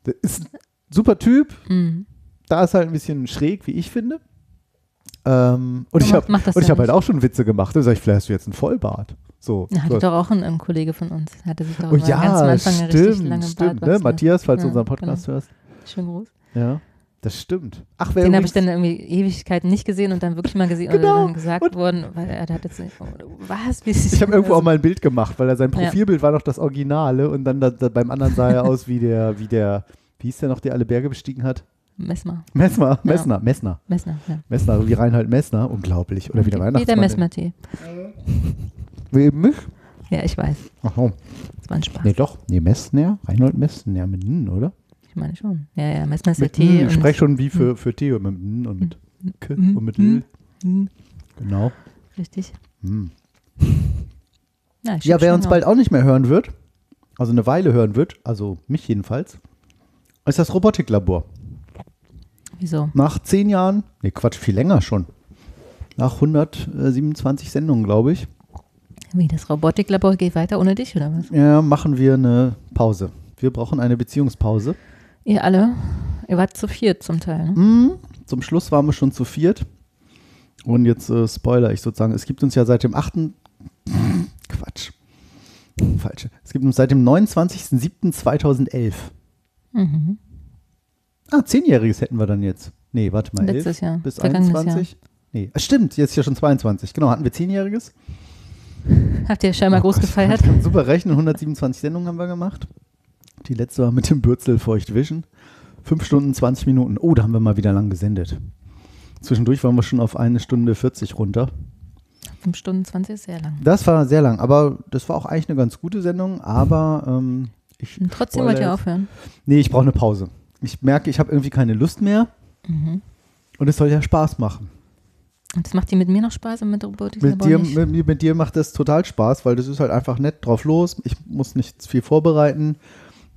Der ist ein super Typ, Mhm. da ist halt ein bisschen schräg, wie ich finde. Ähm, und ich Macht- habe und ich ja hab halt auch schon Witze gemacht. Da sag ich, vielleicht hast du jetzt einen Vollbart. So. Ja, hatte so. doch auch ein, ein Kollege von uns. Hatte sich doch Oh ja, ganz am Anfang eine richtig stimmt, lange stimmt. Ne? Bartwachse. Matthias, falls du Ja, unseren Podcast hörst. Genau. Schönen Gruß. Ja, das stimmt. Ach, wer Den habe ich dann irgendwie Ewigkeiten nicht gesehen und dann wirklich mal gesehen Genau. oder dann gesagt Und- worden, weil er hat jetzt, oh, was? Wie Ich habe irgendwo auch mal ein Bild gemacht, weil er sein Ja. Profilbild war noch das Originale und dann da, da, beim anderen sah er aus wie der, wie der, wie hieß der noch, der alle Berge bestiegen hat? Messmer. Messner, Messner, Messner, Messner, ja. Messner, wie Reinhard Messner, unglaublich. Oder wie der Wie der Weihnachtsmann. Messmer-Tee. Wie eben mich? Ja, ich weiß. Ach so. Das war ein Spaß. Nee, doch. Nee, Messner, Reinhold Messner mit N, oder? Ich meine schon. Ja, ja, Tee. N. Ich und- spreche schon wie für, für Theo mit N und mit K und mit. L. Genau. Richtig. Ja, Ja, wer uns bald auch nicht mehr hören wird, also eine Weile hören wird, also mich jedenfalls, ist das Robotiklabor. Wieso? Nach zehn Jahren, nee, Quatsch, viel länger schon. Nach 127 Sendungen, glaube ich, Wie, das Robotiklabor geht weiter ohne dich, oder was? ja, machen wir eine Pause. Wir brauchen eine Beziehungspause. Ihr alle? Ihr wart zu viert zum Teil, ne? Mhm. Zum Schluss waren wir schon zu viert. Und jetzt äh, spoiler ich sozusagen. Es gibt uns ja seit dem 8. [LAUGHS] Quatsch. Falsch. Es gibt uns seit dem 29.07.2011. Mhm. Ah, zehnjähriges hätten wir dann jetzt. Nee, warte mal. Letztes 11 Jahr. Bis Vergangenes 21? Nee, ah, stimmt, jetzt ist ja schon 22. Genau, hatten wir zehnjähriges. [LAUGHS] Habt ihr scheinbar groß Oh Gott, gefeiert? Super rechnen, 127 Sendungen haben wir gemacht. Die letzte war mit dem Bürzel Feucht Vision. Fünf Stunden, 20 Minuten. Oh, da haben wir mal wieder lang gesendet. Zwischendurch waren wir schon auf eine Stunde 40 runter. 5 Stunden 20 ist sehr lang. Das war sehr lang, aber das war auch eigentlich eine ganz gute Sendung. Aber ähm, ich. Und trotzdem wollt ihr aufhören. Nee, ich brauche eine Pause. Ich merke, ich habe irgendwie keine Lust mehr. Mhm. Und es soll ja Spaß machen. Und das macht dir mit mir noch Spaß und mit Mit Robotiklabor dir, nicht? mit, mit dir macht das total Spaß, weil das ist halt einfach nett drauf los. Ich muss nicht viel vorbereiten.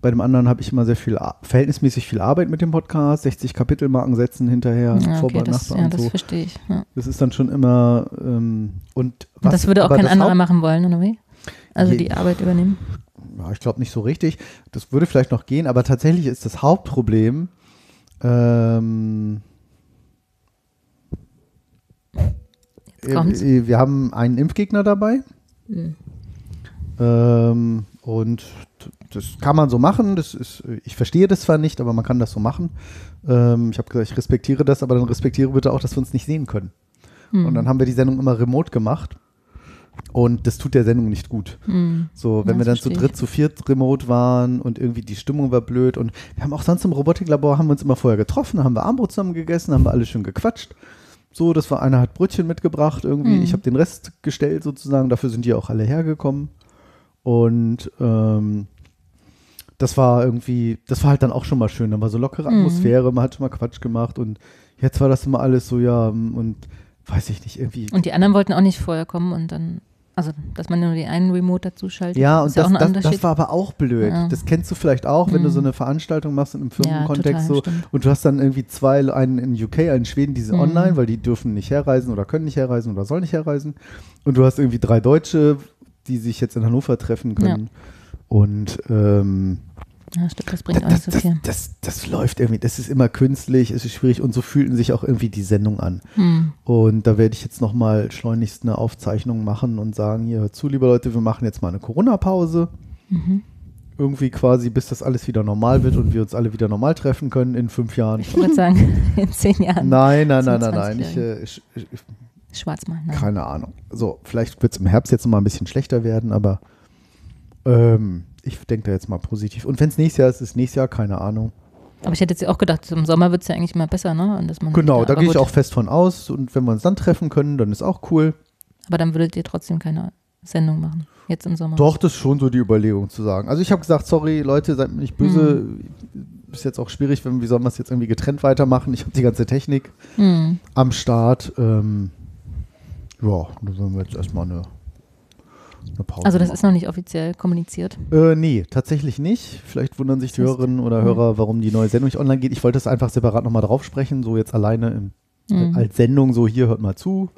Bei dem anderen habe ich immer sehr viel, verhältnismäßig viel Arbeit mit dem Podcast, 60 Kapitelmarken setzen hinterher, ja, okay, vorbereiten, das, ja, das so. verstehe ich. Ja. Das ist dann schon immer ähm, und, Und das würde auch kein anderer Haupt- machen wollen, oder wie? Also Je- die Arbeit übernehmen. Ja, ich glaube nicht so richtig. Das würde vielleicht noch gehen, aber tatsächlich ist das Hauptproblem, ähm, äh, wir haben einen Impfgegner dabei. Mhm. Ähm, und das kann man so machen. Das ist, ich verstehe das zwar nicht, aber man kann das so machen. Ähm, ich habe gesagt, ich respektiere das, aber dann respektiere bitte auch, dass wir uns nicht sehen können. Mhm. Und dann haben wir die Sendung immer remote gemacht. Und das tut der Sendung nicht gut. Mhm. So, wenn Ja, wir dann zu dritt, zu viert remote waren und irgendwie die Stimmung war blöd. Und wir haben auch sonst im Robotiklabor, haben wir uns immer vorher getroffen, haben wir Armbrot zusammen gegessen, haben wir alle schön gequatscht. So, das war, einer hat Brötchen mitgebracht irgendwie. Mhm. Ich habe den Rest gestellt sozusagen. Dafür sind die auch alle hergekommen. Und ähm, das war irgendwie, das war halt dann auch schon mal schön. Da war so lockere Mhm. Atmosphäre, man hat schon mal Quatsch gemacht. Und jetzt war das immer alles so, ja, und weiß ich nicht, irgendwie Und die anderen wollten auch nicht vorher kommen und dann, also dass man nur die einen Remote dazu schaltet. Ja, und ja das, auch ein das, das war aber auch blöd. Ja. Das kennst du vielleicht auch, wenn du Mhm. so eine Veranstaltung machst in einem Firmenkontext total, so stimmt. und du hast dann irgendwie zwei, einen in UK, einen in Schweden, die sind Mhm. online, weil die dürfen nicht herreisen oder können nicht herreisen oder sollen nicht herreisen. Und du hast irgendwie drei Deutsche, die sich jetzt in Hannover treffen können. Und ähm, ja, stimmt, das bringt das, nicht so das, viel. das, das läuft irgendwie, das ist immer künstlich, es ist schwierig und so fühlten sich auch irgendwie die Sendung an. Hm. Und da werde ich jetzt nochmal schleunigst eine Aufzeichnung machen und sagen, hier, hört zu, liebe Leute, wir machen jetzt mal eine Corona-Pause. Mhm. Irgendwie quasi, bis das alles wieder normal wird und wir uns alle wieder normal treffen können in fünf Jahren. Ich wollte sagen, [LAUGHS] in zehn Jahren. Nein, nein, nein, nein, nein. Ich, 20-Jährigen. äh, ich, ich, Schwarzmal. Nein. keine Ahnung. So, vielleicht wird es im Herbst jetzt noch mal ein bisschen schlechter werden, aber ähm, ich denke da jetzt mal positiv. Und wenn es nächstes Jahr ist, ist nächstes Jahr, keine Ahnung. Aber ich hätte jetzt auch gedacht, im Sommer wird es ja eigentlich mal besser, ne? Und dass man Genau, da gehe ich auch fest von aus. Und wenn wir uns dann treffen können, dann ist auch cool. Aber dann würdet ihr trotzdem keine Sendung machen. Jetzt im Sommer. Doch, das ist schon so die Überlegung zu sagen. Also ich habe gesagt, sorry Leute, seid mir nicht böse. Ist jetzt auch schwierig, wenn, wie soll man es jetzt irgendwie getrennt weitermachen? Ich habe die ganze Technik Hm. am Start. Ähm, ja, da werden wir jetzt erstmal eine, eine Pause Also das machen. ist noch nicht offiziell kommuniziert. Äh, nee, tatsächlich nicht. Vielleicht wundern sich die Das Hörerinnen oder Mhm. Hörer, warum die neue Sendung nicht online geht. Ich wollte das einfach separat nochmal drauf sprechen, so jetzt alleine im, Mhm. als Sendung, so hier, hört mal zu.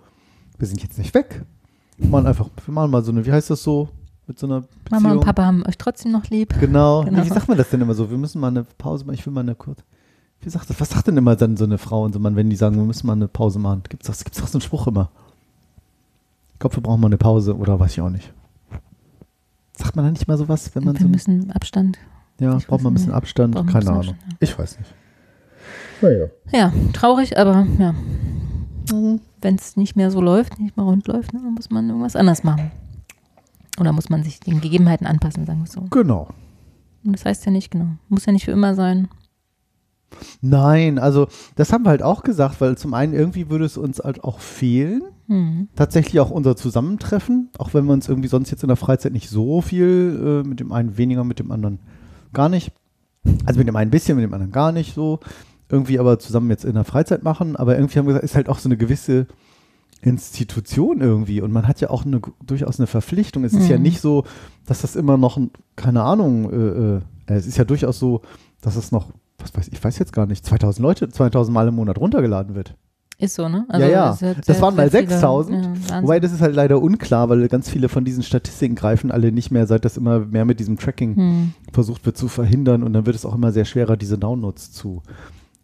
Wir sind jetzt nicht weg. Wir machen einfach, wir machen mal so eine, wie heißt das so? Mit so einer Beziehung. Mama und Papa haben euch trotzdem noch lieb. Genau. [LAUGHS] Genau. Wie sagt man das denn immer so? Wir müssen mal eine Pause machen. Ich will mal eine kurz. wie sagt das, was sagt denn immer dann so eine Frau und so Mann, wenn die sagen, wir müssen mal eine Pause machen? Gibt es gibt's doch so einen Spruch immer? Ich glaube, wir brauchen mal eine Pause oder weiß ich auch nicht. Sagt man da nicht mal sowas, wenn man Wir so. müssen Abstand. ja, ich braucht man ein bisschen. Abstand? Ein Keine bisschen Ahnung. Abstand, ja. Ich weiß nicht. Naja. Ja, traurig, aber ja. Wenn es nicht mehr so läuft, nicht mehr rund läuft, ne, dann muss man irgendwas anders machen. Oder muss man sich den Gegebenheiten anpassen, sagen wir so. Genau. Und das heißt ja nicht, genau. Muss ja nicht für immer sein. Nein, also das haben wir halt auch gesagt, weil zum einen irgendwie würde es uns halt auch fehlen. Hm. Tatsächlich auch unser Zusammentreffen, auch wenn wir uns irgendwie sonst jetzt in der Freizeit nicht so viel, äh, mit dem einen weniger, mit dem anderen gar nicht. Also mit dem einen ein bisschen, mit dem anderen gar nicht so. Irgendwie aber zusammen jetzt in der Freizeit machen. Aber irgendwie haben wir gesagt, ist halt auch so eine gewisse Institution irgendwie. Und man hat ja auch eine, durchaus eine Verpflichtung. Es ist ja Mhm. nicht so, dass das immer noch, ein- keine Ahnung, äh, äh, es ist ja durchaus so, dass es noch, was weiß ich, weiß jetzt gar nicht, 2000 Leute, 2000 Mal im Monat runtergeladen wird. Ist so, ne? Ja, ja. es hat Das sehr- waren mal sehr viele- 6000, ja. Wobei das ist halt leider unklar, weil ganz viele von diesen Statistiken greifen alle nicht mehr, seit das immer mehr mit diesem Tracking Hm. versucht wird zu verhindern und dann wird es auch immer sehr schwerer, diese Downloads zu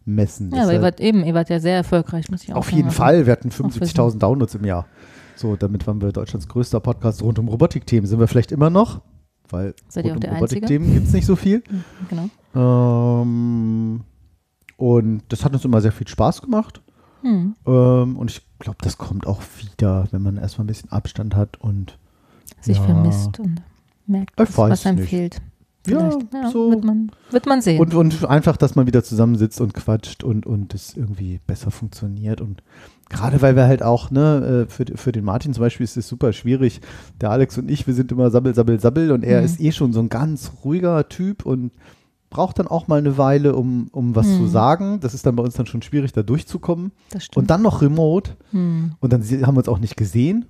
messen. Ja, aber ihr wart eben, ihr wart ja sehr erfolgreich, muss ich auch auf sagen. jeden Also, Fall, wir hatten wissen. 75.000 Downloads im Jahr. So, damit waren wir Deutschlands größter Podcast rund um Robotikthemen. Sind wir vielleicht immer noch, weil Seid ihr rund auch um der Robotikthemen gibt es nicht so viel. Genau. Ähm, und das hat uns immer sehr viel Spaß gemacht. Hm. Ähm, und ich glaube, das kommt auch wieder, wenn man erstmal ein bisschen Abstand hat und Sich Ja. vermisst und merkt, was, was einem nicht. fehlt. Ja, Vielleicht. Ja, so. wird, man, wird man sehen. Und, und einfach, dass man wieder zusammensitzt und quatscht und, und es irgendwie besser funktioniert. Und gerade weil wir halt auch, ne, äh, für, für den Martin zum Beispiel ist es super schwierig. Der Alex und ich, wir sind immer sabbel, sabbel, sabbel und er Mhm. ist eh schon so ein ganz ruhiger Typ und braucht dann auch mal eine Weile, um, um was zu Mhm. sagen. Das ist dann bei uns dann schon schwierig, da durchzukommen. das stimmt. Und dann noch remote. hm. Und dann haben wir uns auch nicht gesehen.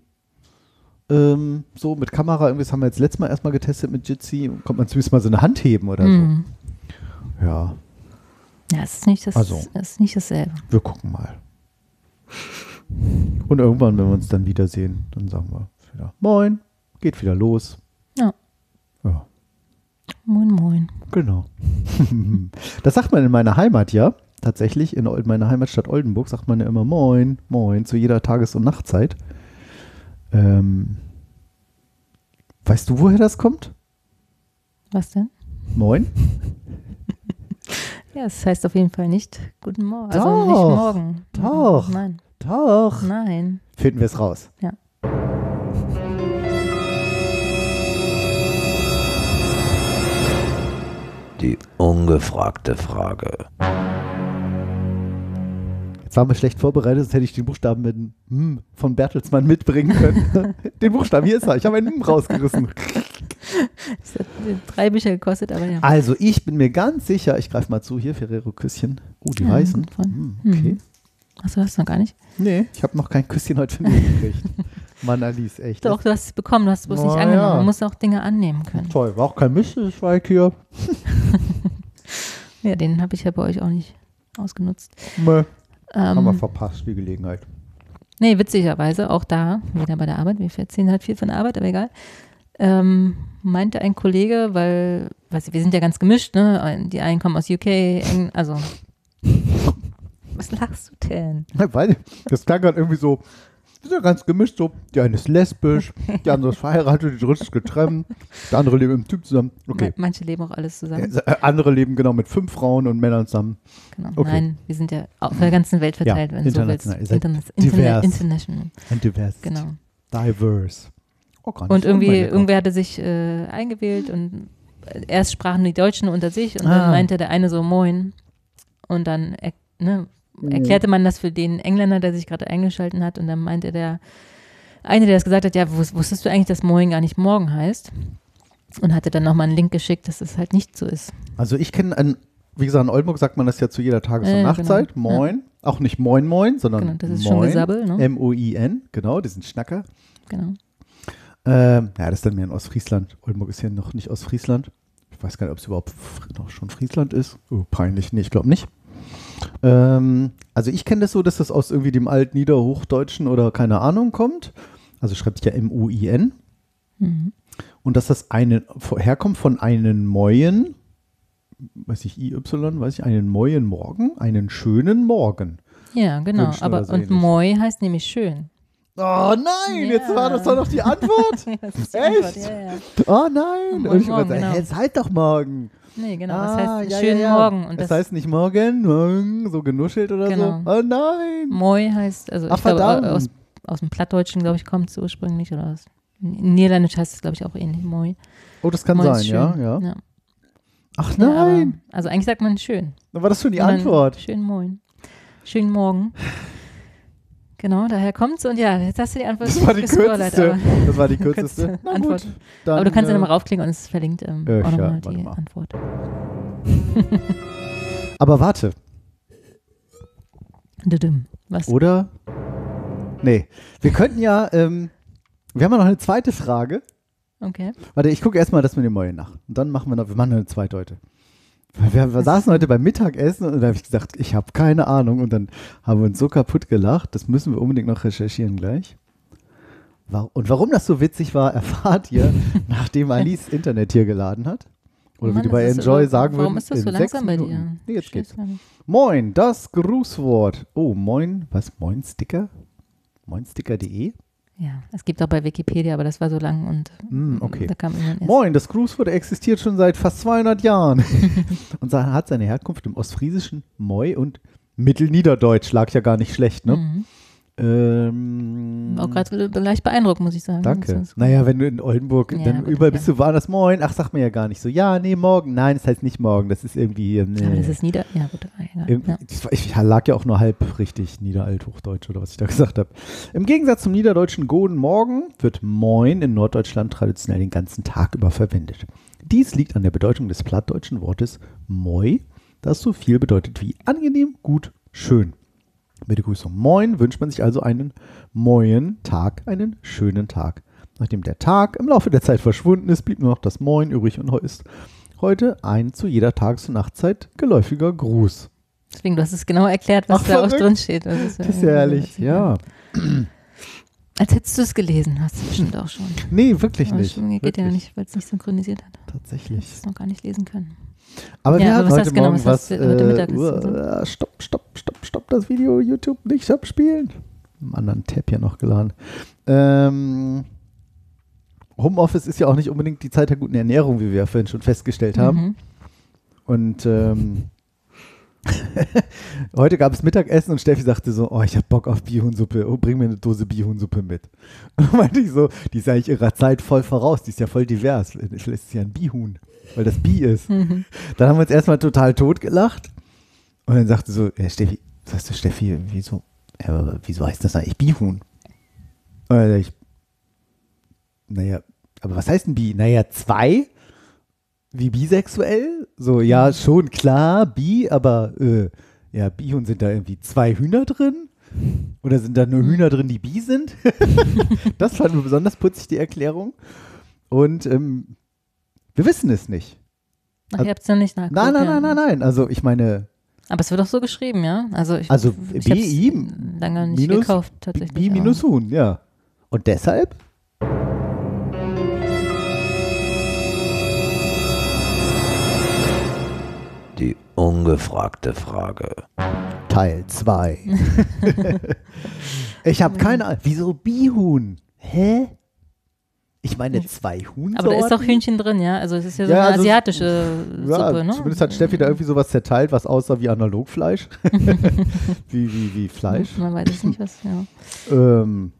Ähm, so mit Kamera, irgendwie, das haben wir jetzt letztes Mal erstmal getestet mit Jitsi. Kommt man zumindest mal so eine Hand heben oder Hm. so. Ja. Ja, es ist nicht, das, Also. es ist nicht dasselbe. Wir gucken mal. Und irgendwann, wenn wir uns dann wiedersehen, dann sagen wir wieder Moin, geht wieder los. Ja, Moin, moin. genau. [LAUGHS] das sagt man in meiner Heimat ja. Tatsächlich, in, meiner Heimatstadt Oldenburg sagt man ja immer Moin, Moin zu jeder Tages- und Nachtzeit. Ähm, weißt du, woher das kommt? Was denn? Moin? [LAUGHS] Ja, es heißt auf jeden Fall nicht Guten Morgen. Also nicht morgen. doch. Nein, Doch. nein. Finden wir es raus. Ja. Die ungefragte Frage. Jetzt waren wir schlecht vorbereitet, sonst hätte ich den Buchstaben mit dem M von Bertelsmann mitbringen können. [LAUGHS] den Buchstaben, hier ist er. Ich habe einen M rausgerissen. [LAUGHS] Es hat drei Bücher gekostet, aber ja. Also, ich bin mir ganz sicher, ich greife mal zu hier, Ferrero Küsschen. Oh, die Ja, weißen. von- Hm, okay. Mhm. Achso, hast du noch gar nicht? Nee, ich habe noch kein Küsschen heute von mir gekriegt. [LAUGHS] Mann, Alice, echt. Doch, du hast es bekommen, du hast es bloß nicht Oh, angenommen. ja. Man muss auch Dinge annehmen können. Toll, war auch kein Mistweig hier. [LAUGHS] Ja, den habe ich ja bei euch auch nicht ausgenutzt. Mö, haben wir Ähm, verpasst, die Gelegenheit. nee, witzigerweise, auch da, wieder bei der Arbeit, wir erzählen halt viel von der Arbeit, aber egal, ähm, meinte ein Kollege, weil, weiß ich, wir sind ja ganz gemischt, ne? Die einen kommen aus UK, also. [LAUGHS] Was lachst du denn? Weil, das klang gerade irgendwie so, ist ja ganz gemischt so. Die eine ist lesbisch, die andere ist verheiratet, die dritte ist getrennt, der andere lebt mit einem Typ zusammen. Okay. Ma- Manche leben auch alles zusammen. Äh, Andere leben genau mit fünf Frauen und Männern zusammen. Genau. okay. Nein, wir sind ja auf der ganzen Welt verteilt, Ja, wenn du so willst. Interna divers. Interna international. Und divers. Genau. Diverse. Oh, Und irgendwie, irgendwer hatte sich äh, eingewählt und erst sprachen die Deutschen unter sich und Ah. dann meinte der eine so Moin. Und dann er, ne. Erklärte man das für den Engländer, der sich gerade eingeschalten hat. Und dann meinte der eine, der das gesagt hat, ja, wus- wusstest du eigentlich, dass Moin gar nicht morgen heißt? Und hatte dann nochmal einen Link geschickt, dass es halt nicht so ist. Also ich kenne ein, wie gesagt, in Oldenburg sagt man das ja zu jeder Tages- und Ja, ja, Nachtzeit. genau. Moin. Auch nicht Moin Moin, sondern Genau, das ist Moin. schon Gesabbel, ne? M-O-I-N, genau, die sind Schnacker. Genau. Ähm, ja, das ist dann mehr in Ostfriesland. Oldenburg ist ja noch nicht Ostfriesland. Ich weiß gar nicht, ob es überhaupt noch schon Friesland ist. Oh, peinlich. Nee, ich glaube nicht. Ähm, also ich kenne das so, dass das aus irgendwie dem Altniederhochdeutschen oder keine Ahnung kommt. Also schreibt sich ja M-U-I-N. Mhm. Und dass das eine, herkommt von einem Moyen, weiß ich, IY, weiß ich, einen neuen Morgen, einen schönen Morgen. Ja, genau. Wünschen Aber so und ähnlich. Moi heißt nämlich schön. Oh nein, jetzt Ja. war das doch noch die [LAUGHS] Antwort. die Echt? Antwort, ja. Oh nein. Moin, Und ich morgen, so, genau. hä, seid doch morgen. Nee, genau. ah, das heißt ja, schönen ja, ja. Morgen. Und das, das, heißt nicht morgen, morgen, so genuschelt oder Genau. so. Oh nein. Moi heißt, also Ach, ich glaube, aus, aus dem Plattdeutschen, glaube ich, kommt es ursprünglich. Oder aus Niederländisch heißt es, glaube ich, auch ähnlich. Moi. Oh, das kann Moi sein, ja, ja. Ach Ja, aber, nein. also eigentlich sagt man schön. Dann war das schon die Antwort. Schönen Moin. Schönen Morgen. Genau, daher kommt's. Und ja, jetzt hast du die Antwort Das war die kürzeste. Das war die [LAUGHS] kürzeste. Na Antwort. gut. Dann, Aber du kannst ja äh, nochmal raufklicken und es verlinkt ähm, äh, auch ja, nochmal warte die mal. Antwort. [LAUGHS] Aber warte. Was? oder? Nee. Wir könnten ja, ähm, wir haben ja noch eine zweite Frage. Okay. Warte, ich gucke erstmal das mit dem Mäulen nach. Und dann machen wir noch, wir machen eine zweite heute. Weil Wir, wir saßen heute beim Mittagessen und da habe ich gesagt, ich habe keine Ahnung. Und dann haben wir uns so kaputt gelacht. Das müssen wir unbedingt noch recherchieren gleich. Und warum das so witzig war, [LAUGHS] erfahrt ihr, nachdem Alice Internet hier geladen hat. Oder Mann, wie du bei Enjoy so- sagen Warum würdest. ist das so langsam bei dir? Nee, jetzt geht's. Moin, das Grußwort. Oh, moin, was? Moin Sticker? Moinsticker.de? Ja, es gibt auch bei Wikipedia, aber das war so lang und Hm, okay. da kam irgendwann erst. Moin, das Grußwort existiert schon seit fast 200 Jahren [LAUGHS] [LAUGHS] und hat seine Herkunft im ostfriesischen Moi und Mittelniederdeutsch. Lag ja gar nicht schlecht, ne? Mhm. Ähm, Auch gerade gleich beeindruckt, muss ich sagen. Danke. Naja, wenn du in Oldenburg, Ja, dann gut, überall ja. bist du woanders Moin. Ach, sag mir ja gar nicht so. Ja, nee, morgen. Nein, das heißt nicht morgen. Das ist irgendwie. Aber nee. das ist nieder. Ja, gut. Ja. Ich lag ja auch nur halb richtig Niederalthochdeutsch oder was ich da [LAUGHS] gesagt habe. Im Gegensatz zum niederdeutschen Guten Morgen wird Moin in Norddeutschland traditionell den ganzen Tag über verwendet. Dies liegt an der Bedeutung des plattdeutschen Wortes Moi, das so viel bedeutet wie angenehm, gut, schön. Mit der Begrüßung Moin wünscht man sich also einen moin Tag, einen schönen Tag. Nachdem der Tag im Laufe der Zeit verschwunden ist, blieb nur noch das Moin übrig und ist heute ein zu jeder Tages- und Nachtzeit geläufiger Gruß. Deswegen, du hast es genau erklärt, was Ach, da auch drin steht. Das ist, Das ist ja ehrlich, ja. Als hättest du es gelesen, hast du bestimmt auch schon. Nee, wirklich Aber nicht. geht wirklich. ja nicht, weil es nicht synchronisiert hat. Tatsächlich. Hast es noch gar nicht lesen können. Aber Ja, wir aber hatten was heute genau, Morgen was was. heute äh, uh, stopp, stopp, stopp, stopp, das Video YouTube nicht abspielen. Im anderen Tab hier noch geladen. Ähm, Homeoffice ist ja auch nicht unbedingt die Zeit der guten Ernährung, wie wir ja vorhin schon festgestellt haben. Mhm. Und ähm, [LAUGHS] heute gab es Mittagessen und Steffi sagte so, oh, ich hab Bock auf Bihuhnsuppe, oh, bring mir eine Dose Bihuhnsuppe mit. Und meinte ich so, die ist eigentlich ihrer Zeit voll voraus, die ist ja voll divers, vielleicht ist sie ja ein Bihuhn, weil das Bi ist. Mhm. Dann haben wir uns erstmal total tot gelacht und dann sagte so, ja, Steffi, sagst du Steffi, wieso, ja, wieso heißt das eigentlich Bihuhn? Und dann ich, naja, aber was heißt ein Bi? Naja, zwei? Wie bisexuell? So, ja, schon klar, bi, aber äh, ja, Bihuhn sind da irgendwie zwei Hühner drin? Oder sind da nur Hühner drin, die bi sind? [LAUGHS] das fanden wir besonders putzig, die Erklärung. Und ähm, wir wissen es nicht. Ach, ihr habt es noch nicht nachgeguckt. Nein, nein, ja. nein, nein, nein. Also ich meine, Aber es wird auch so geschrieben, ja? Also, ich, Also ich BI lange nicht minus- gekauft, tatsächlich. Bi minus Huhn, ja. Und deshalb? Ungefragte Frage. Teil 2. [LAUGHS] ich habe keine Ahnung. Wieso Bihuhn? Hä? Ich meine zwei Huhn. Aber da ist doch Hühnchen drin, ja? Also es ist ja so Ja, eine also- asiatische Ja, Suppe, ne? zumindest hat Steffi da irgendwie sowas zerteilt, was aussah wie Analogfleisch. [LAUGHS] wie, wie, wie Fleisch. Man weiß es nicht, was, ja. Ähm,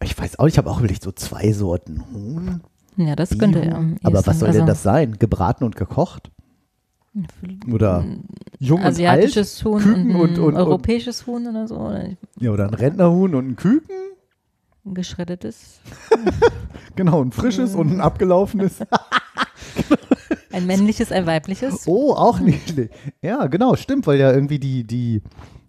ich weiß auch, ich habe auch überlegt, so zwei Sorten Huhn. Ja, das könnte Bihuhn. ja Aber was soll also, denn das sein? Gebraten und gekocht? Oder jung und alt? Asiatisches Huhn Küken und, ein und- und- europäisches Huhn oder so. Oder Ja, oder ein Rentnerhuhn und ein Küken? ein geschreddetes. [LAUGHS] Genau, ein frisches und ein abgelaufenes. [LAUGHS] Ein männliches, ein weibliches. Oh, auch nicht. Ja, genau, stimmt, weil ja irgendwie die, die,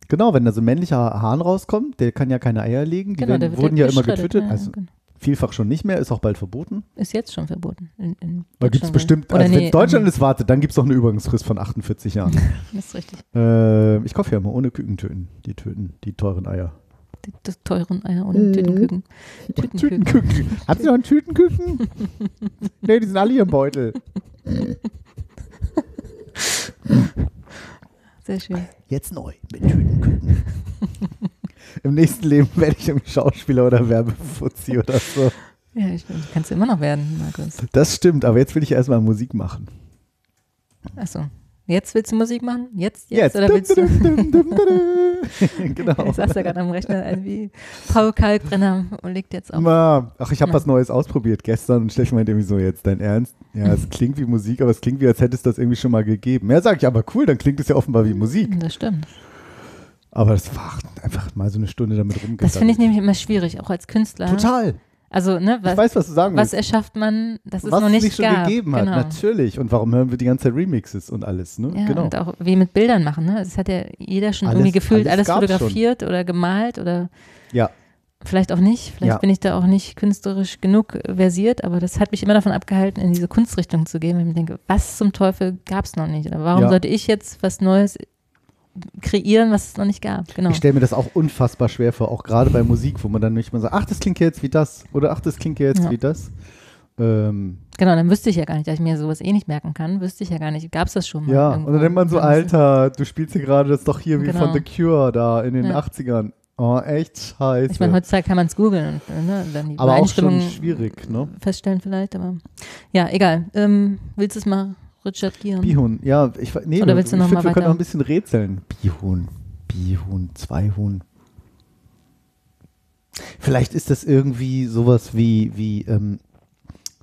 genau, wenn da so ein männlicher Hahn rauskommt, der kann ja keine Eier legen, die Genau, werden, wurden ja immer getötet, ja, also genau. Vielfach schon nicht mehr, ist auch bald verboten. Ist jetzt schon verboten. In, in Da gibt es Deutschland, bestimmt, also wenn nee, es Deutschland ähm, ist, wartet, dann gibt es noch eine Übergangsfrist von 48 Jahren. [LAUGHS] Das ist richtig. äh, ich kaufe ja immer ohne Küken töten, die töten, die teuren Eier. Die, das teuren Eier ohne Mhm. Tütenküken. Tütenküken. Tütenküken. Habt ihr noch einen Tütenküken? [LAUGHS] nee, die sind alle hier im Beutel. Sehr schön. Jetzt neu mit Tütenküken. [LAUGHS] Im nächsten Leben werde ich irgendwie Schauspieler oder Werbefuzzi oder so. Ja, ich, kannst du immer noch werden, Markus. Das stimmt, aber jetzt will ich erstmal Musik machen. Achso. Jetzt willst du Musik machen? Jetzt? Jetzt? Oder willst du? [LAUGHS] Genau. Ich saß da gerade am Rechner, irgendwie Paul Kalkbrenner und legt jetzt auf. Ma, Ach, ich habe was Neues ausprobiert gestern und Steffi meinte irgendwie so, jetzt dein Ernst? Ja, es klingt wie Musik, aber es klingt wie, als hätte es das irgendwie schon mal gegeben. Ja, sag ich, aber cool, dann klingt es ja offenbar wie Musik. Das stimmt. Aber das war einfach mal so eine Stunde damit rumgegangen. Das finde ich nämlich immer schwierig, auch als Künstler. Total. Also, ne, Ich was, weiß, was du sagen was willst. erschafft man, es was noch es nicht nicht schon gab. gegeben hat, genau. natürlich. Und warum hören wir die ganze Zeit Remixes und alles, ne? Ja, genau. und auch wie mit Bildern machen, ne? Das hat ja jeder schon Alles- irgendwie gefühlt, alles alles, fotografiert oder gemalt oder Ja. vielleicht auch nicht. Vielleicht Ja. bin ich da auch nicht künstlerisch genug versiert, aber das hat mich immer davon abgehalten, in diese Kunstrichtung zu gehen, weil ich mir denke, was zum Teufel gab es noch nicht? Oder warum Ja. sollte ich jetzt was Neues kreieren, was es noch nicht gab? Genau. Ich stelle mir das auch unfassbar schwer vor, auch gerade bei Musik, wo man dann nicht mal sagt, ach, das klingt jetzt wie das oder ach, das klingt jetzt Ja. wie das. Ähm, Genau, dann wüsste ich ja gar nicht, da ich mir sowas eh nicht merken kann, wüsste ich ja gar nicht, gab es das schon mal? ja, irgendwo? und dann denkt man so, Alter, du spielst hier gerade das doch hier wie Genau. von The Cure da in den Ja. 80ern. Oh, echt scheiße. Ich meine, heutzutage kann man es googeln und ne, dann die Aber auch schon schwierig, ne? feststellen vielleicht, aber ja, egal. Ähm, willst du es mal Richard Gieren? Bihun, ja, ich nee, Oder willst du ich noch finde, mal wir können weiter? noch ein bisschen rätseln. Bihun, Bihun, zwei Huhn. Vielleicht ist das irgendwie sowas wie, wie, ähm,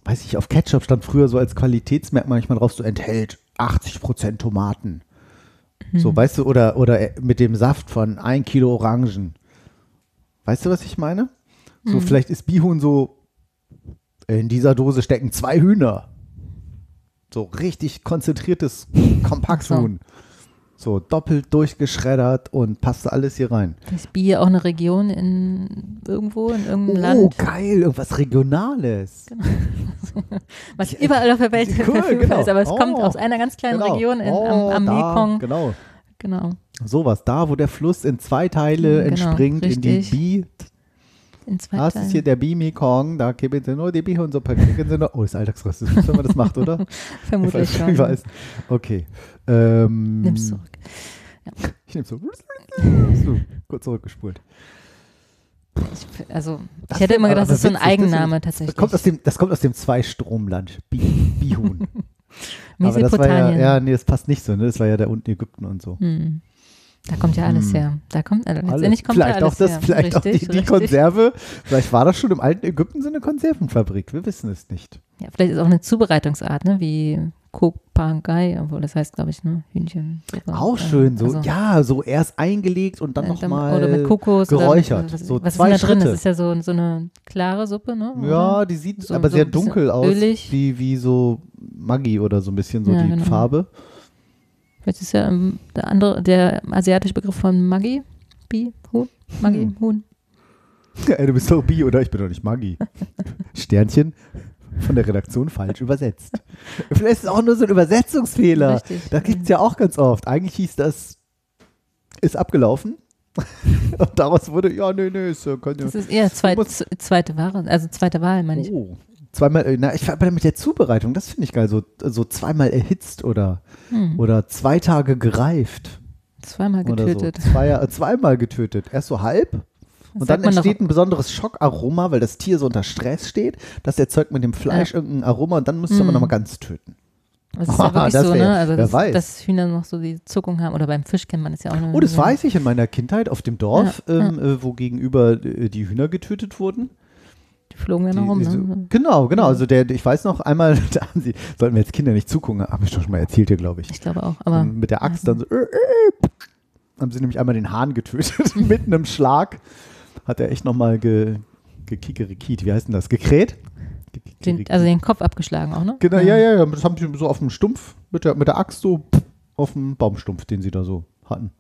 weiß ich, auf Ketchup stand früher so als Qualitätsmerkmal manchmal drauf, so enthält 80% Tomaten. So, Hm. weißt du, oder, oder äh, mit dem Saft von ein Kilo Orangen. Weißt du, was ich meine? So, Hm. vielleicht ist Bihun so, in dieser Dose stecken zwei Hühner. So richtig konzentriertes [LAUGHS] Kompakthuhn. So doppelt durchgeschreddert und passt alles hier rein. Ist Bier auch eine Region in irgendwo, in irgendeinem Oh, Land, geil, irgendwas Regionales. [LAUGHS] was überall auf der Welt Cool, verfügbar genau. ist, aber es Oh, kommt aus einer ganz kleinen Genau. Region in, Oh, am, am da, Mekong. Genau. Genau. Sowas, da wo der Fluss in zwei Teile Genau, entspringt, in die richtig. Bi. In zwei Das ist hier Teilen. der Bi-Mekong, da geben sie nur die Bihunsuppe. kriegen sie nur- Oh, das ist Alltagsrassismus, wenn man das macht, oder? [LAUGHS] Vermutlich ich weiß, schon. Ich weiß. Okay. Ähm, Nimm's zurück. [LAUGHS] Ich nehme so. so. Kurz zurückgespult. Ich, also, Das ich hätte immer gedacht, das ist so ein das Eigenname Das tatsächlich. kommt aus dem, das kommt aus dem Zweistromland. Bi Bihun. [LAUGHS] Aber das war ja, ja, nee, das passt nicht so, ne? Das war ja da unten Ägypten und so. Hm. Da kommt ja alles Hm. her. Da kommt, also Alles. letztendlich kommt vielleicht da alles auch das, her. vielleicht auch richtig, die, die richtig. Konserve. Vielleicht war das schon im alten Ägypten so eine Konservenfabrik. Wir wissen es nicht. Ja, vielleicht ist auch eine Zubereitungsart, ne, wie Kopangai, obwohl das heißt, glaube ich, ne, Hühnchen. Suppe. Auch Äh, schön, so, also, ja, so erst eingelegt und dann äh, nochmal. Oder mit Kokos. geräuchert. Oder, was, So was zwei ist da drin? Schritte. Das ist ja so, so eine klare Suppe, ne? Ja, oder? die sieht So- aber so sehr dunkel aus, ölig. wie, wie so Maggi oder so ein bisschen so Ja, die genau. Farbe. Vielleicht ist ja ähm, der andere, der asiatische Begriff von Maggi. Bi, Huhn, Maggi, Hm. Huhn. Ey, du bist doch Bi, oder? Ich bin doch nicht Maggi. [LAUGHS] Sternchen von der Redaktion falsch übersetzt. [LAUGHS] Vielleicht ist es auch nur so ein Übersetzungsfehler. Richtig. Das gibt es ja auch ganz oft. Eigentlich hieß das, ist abgelaufen. [LAUGHS] Und daraus wurde, ja, nee, nee, ist, kann ja. Das ist eher zweit, zweite Ware, also zweite Wahl, meine ich. Oh. Zweimal, äh, na, ich aber mit der Zubereitung, das finde ich geil, so, so zweimal erhitzt oder, Hm. oder zwei Tage gereift. Zweimal getötet. so. Zwei, äh, zweimal getötet. Erst so halb Das und dann man entsteht ein besonderes Schockaroma, weil das Tier so unter Stress steht. Das erzeugt mit dem Fleisch irgendein Aroma und dann du aber Mm. nochmal ganz töten. Das ist ja [LAUGHS] wirklich Das so, ne? Also, dass, weiß. dass Hühner noch so die Zuckung haben. Oder beim Fisch kennt man das ja auch. Oh, das weiß ich in meiner Kindheit auf dem Dorf, Ja, ähm, Äh, wo gegenüber die Hühner getötet wurden. Die flogen ja noch rum, ne? Genau, genau. Also der, ich weiß noch einmal, [LAUGHS] da haben sie, sollten wir jetzt Kinder nicht zugucken, habe ich doch schon mal erzählt hier, glaube ich. Ich glaube auch. Aber Und mit der Axt dann so, äh, äh, haben sie nämlich einmal den Hahn getötet, [LAUGHS] mitten im Schlag. Hat er echt nochmal ge, gekikerikiet, wie heißt denn das? Gekräht? den, also den Kopf abgeschlagen auch, ne? Genau, ja, ja, ja. Das haben sie so auf dem Stumpf, mit der, mit der Axt so auf dem Baumstumpf, den sie da so hatten.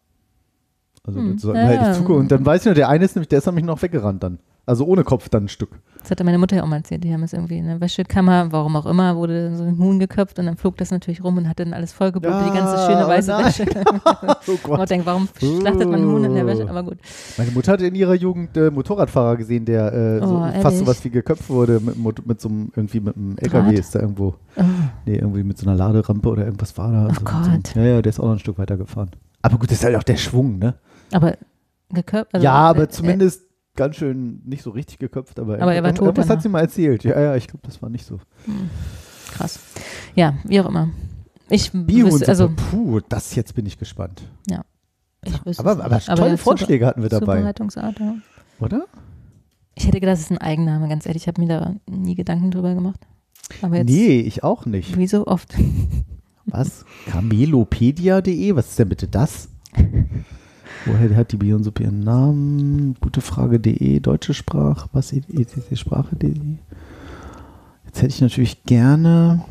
Also Hm, sollten ja, wir halt ja. nicht zugucken. Und dann weiß ich noch, der eine ist nämlich, der ist nämlich noch weggerannt dann. Also ohne Kopf dann ein Stück. Das hatte meine Mutter ja auch mal erzählt. Die haben es irgendwie in der Wäschekammer, warum auch immer, wurde so ein Huhn geköpft und dann flog das natürlich rum und hat dann alles vollgeblutet, die ganze Ja, schöne oh weiße nein. Wäsche. [LAUGHS] [LAUGHS] Oh Gott. man denkt, warum schlachtet man Huhn in der Wäsche? Oh. Aber gut. Meine Mutter hat in ihrer Jugend äh, Motorradfahrer gesehen, der äh, so, Oh, fast ehrlich? sowas wie geköpft wurde mit, mit so einem, irgendwie mit einem LKW Rad? ist da irgendwo. Oh, Nee, irgendwie mit so einer Laderampe oder irgendwas war da. Oh so, Gott. So, ja, ja, der ist auch noch ein Stück weiter gefahren. Aber gut, das ist halt auch der Schwung, ne? Aber geköpft? also, ja, aber äh, zumindest ganz schön nicht so richtig geköpft, aber, Aber er war tot irgendwas hat sie mal erzählt. Ja, ja, ich glaube, das war nicht so. Äh, krass. Ja, wie auch immer. Ich wüsste, also, puh, das jetzt bin ich gespannt. ich wüsste Aber, aber tolle ja, Vorschläge hatten wir dabei, Zubereitungsart, ja. oder? Ich hätte gedacht, es ist ein Eigenname, ganz ehrlich. Ich habe mir da nie Gedanken drüber gemacht. Aber jetzt, Nee, ich auch nicht. wie so oft. Was? Camelopedia.de? Was ist denn bitte das? [LAUGHS] Woher hat die Bionsuppe ihren Namen? Gute Frage.de, deutsche Sprache, was etc. Sprache.de? Jetzt hätte ich natürlich gerne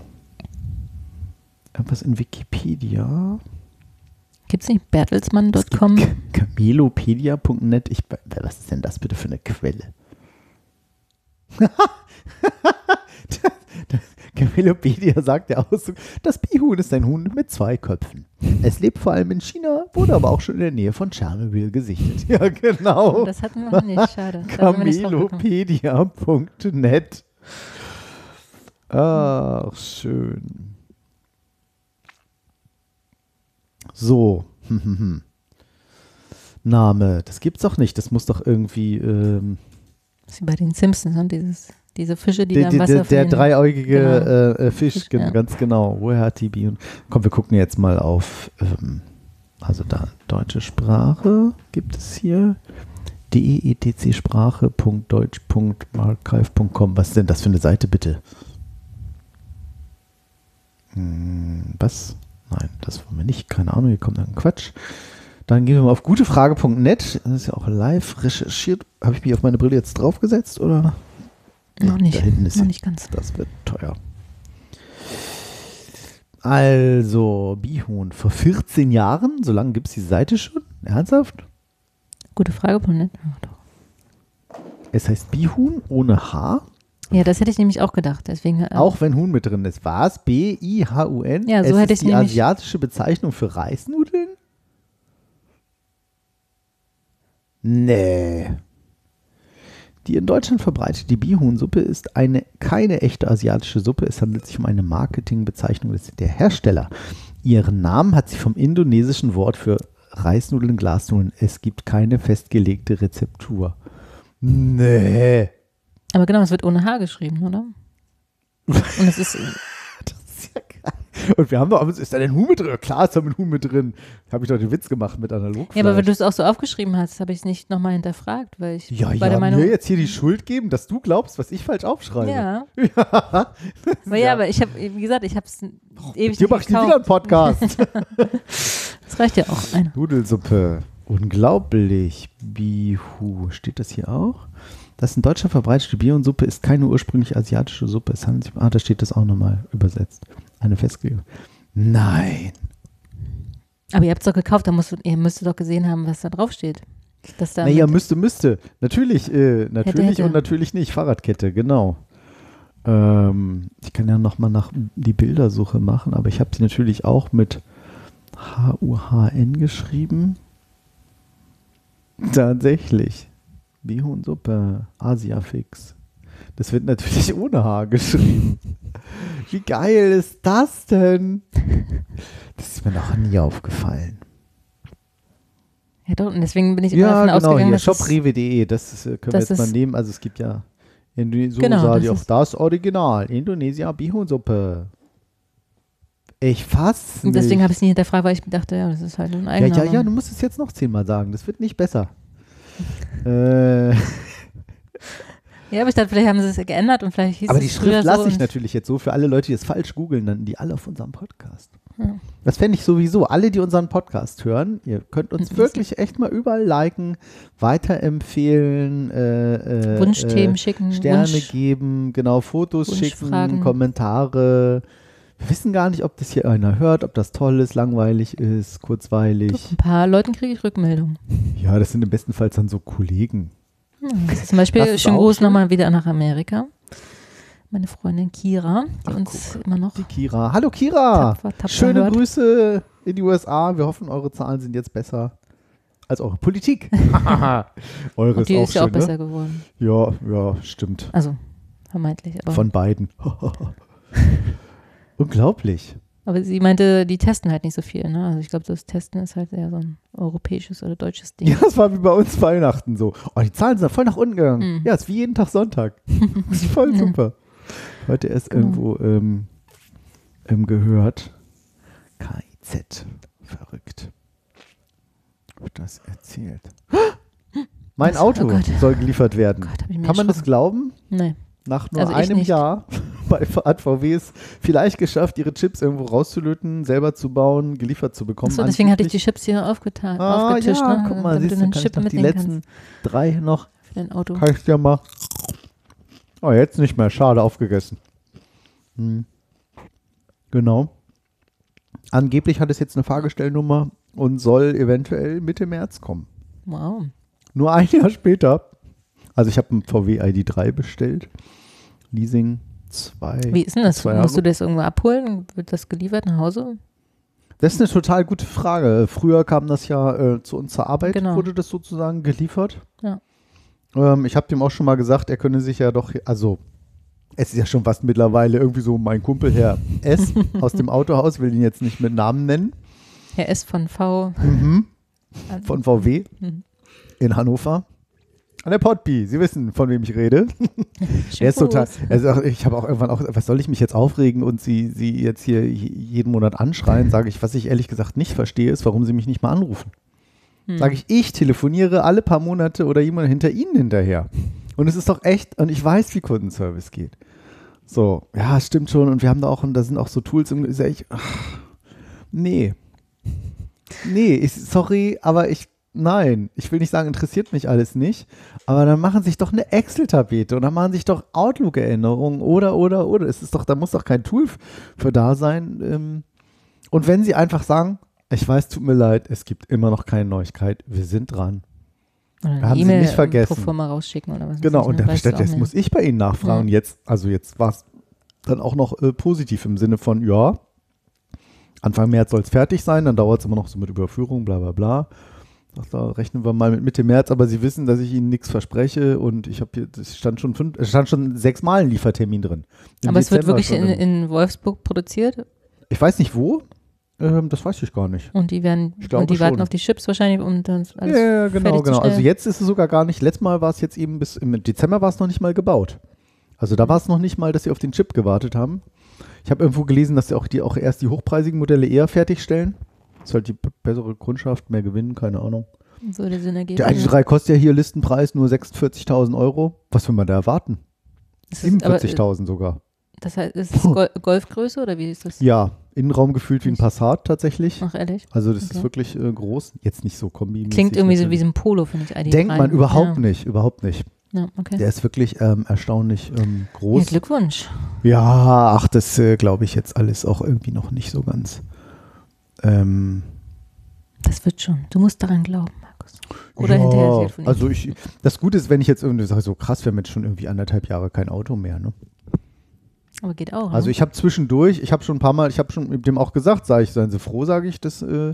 irgendwas in Wikipedia. Gibt es nicht bertelsmann.com? Camelopedia.net. Ich, was ist denn das bitte für eine Quelle? [LAUGHS] [LAUGHS] Camelopedia sagt der Ausdruck, das Bihun ist ein Huhn mit zwei Köpfen. Es lebt vor allem in China, wurde aber auch schon in der Nähe von Tschernobyl gesichtet. [LAUGHS] Ja, genau. Das hatten wir noch nicht, schade. Camelopedia.net. Ach, schön. So. [LAUGHS] Name, das gibt's doch nicht. Das muss doch irgendwie ähm, Das ist wie bei den Simpsons, ne? Dieses, diese Fische, die der, da im Wasser der, der fliegen. dreieugige Genau. äh, äh, Fisch, Fisch, ja. ganz genau. Woher hat die Bion? Komm, wir gucken jetzt mal auf, ähm, also da, deutsche Sprache gibt es hier. Deetcsprache.deutsch.markgreif.com. Was ist denn das für eine Seite, bitte? Hm, was? Nein, das wollen wir nicht. Keine Ahnung, hier kommt dann Quatsch. Dann gehen wir mal auf gutefrage.net. Das ist ja auch live recherchiert. Habe ich mich auf meine Brille jetzt draufgesetzt, oder? Noch nicht, Da hinten ist noch nicht ganz. Das wird teuer. Also, Bihun. Vor 14 Jahren, so lange gibt es die Seite schon? Ernsthaft? Gute Frage, Pauline. Ach, doch. Es heißt Bihun ohne H, Ja, das hätte ich nämlich auch gedacht. Deswegen, äh, auch wenn Huhn mit drin ist. Was? B-I-H-U-N? Ja, so es hätte ist ich die asiatische Bezeichnung für Reisnudeln? Nee. Die in Deutschland verbreitete Bihun-Suppe ist eine, keine echte asiatische Suppe. Es handelt sich um eine Marketingbezeichnung des, der Hersteller. Ihren Namen hat sie vom indonesischen Wort für Reisnudeln, Glasnudeln. Es gibt keine festgelegte Rezeptur. Nee. aber genau, es wird ohne H geschrieben, oder? Und es ist. [LAUGHS] Und wir haben doch, ist da denn Huhn mit drin? Klar ist da mit Huhn mit drin. Habe ich doch den Witz gemacht mit analog. ja, aber wenn du es auch so aufgeschrieben hast, habe ich es nicht nochmal hinterfragt, weil ich ja, war ja, der Meinung, mir jetzt hier die Schuld geben, dass du glaubst, was ich falsch aufschreibe. ja. [LAUGHS] ja. Aber ja, aber ich habe, wie gesagt, ich habe es ewig Hier nicht mach ich nie wieder einen. Podcast. [LAUGHS] [LAUGHS] Das reicht ja auch. Einer. Nudelsuppe. Unglaublich. Bihu. Steht das hier auch? Das in Deutschland verbreitete Bihunsuppe ist keine ursprünglich asiatische Suppe. Es handelt sich, ah, da steht das auch nochmal übersetzt. Eine festgelegte. Nein. Aber ihr habt es doch gekauft, da musst du, ihr müsstet doch gesehen haben, was da drauf steht. Dass da Naja, müsste, müsste. Natürlich, äh, natürlich hätte. und natürlich nicht. Fahrradkette, genau. Ähm, ich kann ja nochmal nach die Bildersuche machen, aber ich habe sie natürlich auch mit H-U-H-N geschrieben. Tatsächlich. Bihunsuppe, Asiafix. Das wird natürlich [LAUGHS] ohne H geschrieben. Wie geil ist das denn? Das ist mir noch nie aufgefallen. ja, doch, und deswegen bin ich immer Ja, davon genau, ausgegangen, hier, shoprewe.de, das ist, äh, können das wir jetzt mal nehmen. Also es gibt ja, in, so Genau, sah das auch ist- das Original, Indonesia Bihunsuppe. Ich fass und deswegen nicht. habe ich es nie hinterfragt, weil ich dachte, ja, das ist halt ein Ja, eigener. ja, ja, du musst es jetzt noch zehnmal sagen, das wird nicht besser. äh, [LAUGHS] ja, aber ich dachte, vielleicht haben sie es geändert und vielleicht hieß aber es die Schrift lasse so ich natürlich jetzt so für alle Leute, die es falsch googeln, dann die alle auf unserem Podcast. Ja. Das fände ich sowieso. Alle, die unseren Podcast hören, ihr könnt uns [LAUGHS] wirklich echt mal überall liken, weiterempfehlen, äh, äh, Wunschthemen äh, schicken, Sterne Wunsch, geben, genau, Fotos schicken, Kommentare. Wir wissen gar nicht, ob das hier einer hört, ob das toll ist, langweilig ist, kurzweilig. ein paar Leuten kriege ich Rückmeldungen. Ja, das sind im besten Fall dann so Kollegen. Das ist zum Beispiel, schönen Gruß schön. nochmal wieder nach Amerika. Meine Freundin Kira, die Ach, uns immer noch Die Kira. Hallo Kira! tapfer, tapfer Schöne hört. Grüße in die USA. Wir hoffen, eure Zahlen sind jetzt besser als eure Politik. [LAUGHS] [LAUGHS] eure Und die ist auch ist ja auch schön, besser ne? geworden. Ja, ja, stimmt. Also, vermeintlich. Aber Von beiden. [LAUGHS] Unglaublich. Aber sie meinte, die testen halt nicht so viel. Ne? Also ich glaube, das Testen ist halt eher so ein europäisches oder deutsches Ding. Ja, das war wie bei uns Weihnachten so. Oh, die Zahlen sind voll nach unten gegangen. Mhm. Ja, ist wie jeden Tag Sonntag. [LAUGHS] ist voll super. Heute erst Genau. irgendwo ähm, ähm, gehört. KIZ. Verrückt. Das erzählt? [GASPS] Mein Was? Auto Oh Gott. soll geliefert werden. Gott, ich mir Kann man das glauben? Nee. Nach nur Also ich einem. Jahr [LAUGHS] bei, hat VW es vielleicht geschafft, ihre Chips irgendwo rauszulöten, selber zu bauen, geliefert zu bekommen. Achso, deswegen hatte ich die. Chips hier aufgetan, Ah, aufgetischt. ja, ne? guck mal, siehst du kann ich Chip noch die letzten kannst drei noch für dein Auto. Kann ich dir mal. Oh, jetzt nicht mehr. Schade, aufgegessen. Hm. Genau. Angeblich hat es jetzt eine Fahrgestellnummer und soll eventuell Mitte März kommen. Wow. Nur ein Jahr später. Also ich habe einen VW ID3 bestellt. Leasing 2. Wie ist denn das? Musst Jahre. du das irgendwo abholen? Wird das geliefert nach Hause? Das ist eine total gute Frage. Früher kam das ja äh, zu uns zur Arbeit, Genau. wurde das sozusagen geliefert. Ja. Ähm, ich habe dem auch schon mal gesagt, er könne sich ja doch, also es ist ja schon fast mittlerweile irgendwie so mein Kumpel Herr S. [LAUGHS] aus dem Autohaus, will ihn jetzt nicht mit Namen nennen, Herr S. von V. mhm. [LAUGHS] von VW Mhm. in Hannover. An der Podby, Sie wissen, von wem ich rede. [LAUGHS] Er ist total, also ich habe auch irgendwann auch, was soll ich mich jetzt aufregen und sie, sie jetzt hier jeden Monat anschreien, sage ich, was ich ehrlich gesagt nicht verstehe, ist, warum sie mich nicht mal anrufen. Hm. Sage ich, ich telefoniere alle paar Monate oder jemand hinter ihnen hinterher. Und es ist doch echt, und ich weiß, wie Kundenservice geht. So, ja, stimmt schon. Und wir haben da auch, und da sind auch so Tools, im, ach, nee. Nee, ich, sorry, aber ich, nein, ich will nicht sagen, interessiert mich alles nicht, aber dann machen sich doch eine Excel-Tabelle und dann machen sich doch Outlook-Erinnerungen oder, oder, oder. Es ist doch, da muss doch kein Tool für da sein. Ähm, und wenn sie einfach sagen, ich weiß, tut mir leid, es gibt immer noch keine Neuigkeit, wir sind dran. Oder eine haben Sie nicht vergessen. pro forma rausschicken oder was. Genau, und dann Weißt du statt auch jetzt nicht. muss ich bei Ihnen nachfragen. Ja. Jetzt, also jetzt war es dann auch noch äh, positiv im Sinne von, ja, Anfang März soll es fertig sein, dann dauert es immer noch so mit Überführung, bla bla bla. Ach, da rechnen wir mal mit Mitte März, aber Sie wissen, dass ich Ihnen nichts verspreche und ich habe hier, es stand schon fünf, es stand schon sechsmal ein Liefertermin drin. Aber es wird Dezember wirklich in, in Wolfsburg produziert Ich weiß nicht wo, ähm, das weiß ich gar nicht. und die werden Ich glaube und die warten auf die Chips wahrscheinlich, um dann alles ja, genau, genau. Also jetzt ist es sogar gar nicht, letztes Mal war es jetzt eben bis, im Dezember war es noch nicht mal gebaut. Also da war es noch nicht mal, dass sie auf den Chip gewartet haben. Ich habe irgendwo gelesen, dass sie auch, die, auch erst die hochpreisigen Modelle eher fertigstellen. Ist halt die bessere Kundschaft, mehr Gewinn, keine Ahnung. so der Sinn ergeben. Der ID3 kostet ja hier Listenpreis nur 46.000 Euro. Was will man da erwarten? Das ist, aber, äh, 47.000 sogar. das heißt, ist es Gol Golfgröße oder wie ist das? Ja, Innenraum gefühlt wie ein. Passat tatsächlich. Ach, ehrlich? Also das ist Okay. wirklich äh, groß. Jetzt nicht so kombi Klingt irgendwie so wie so ein Polo, finde ich. ID3. Denkt man überhaupt ja. nicht, überhaupt nicht. Ja, okay. Der ist wirklich ähm, erstaunlich ähm, Ja, groß. Glückwunsch. Ja, ach, das äh, glaube ich jetzt alles auch irgendwie noch nicht so ganz. Ähm, Das wird schon. Du musst daran glauben, Markus. Oder ja, hinterher. Also ich, das Gute ist, wenn ich jetzt irgendwie sage, so krass, wir haben jetzt schon irgendwie anderthalb Jahre kein Auto mehr. Ne? Aber geht auch. Also ne? ich habe zwischendurch, ich habe schon ein paar Mal, ich habe schon mit dem auch gesagt, sage ich, seien Sie froh, sage ich, dass äh,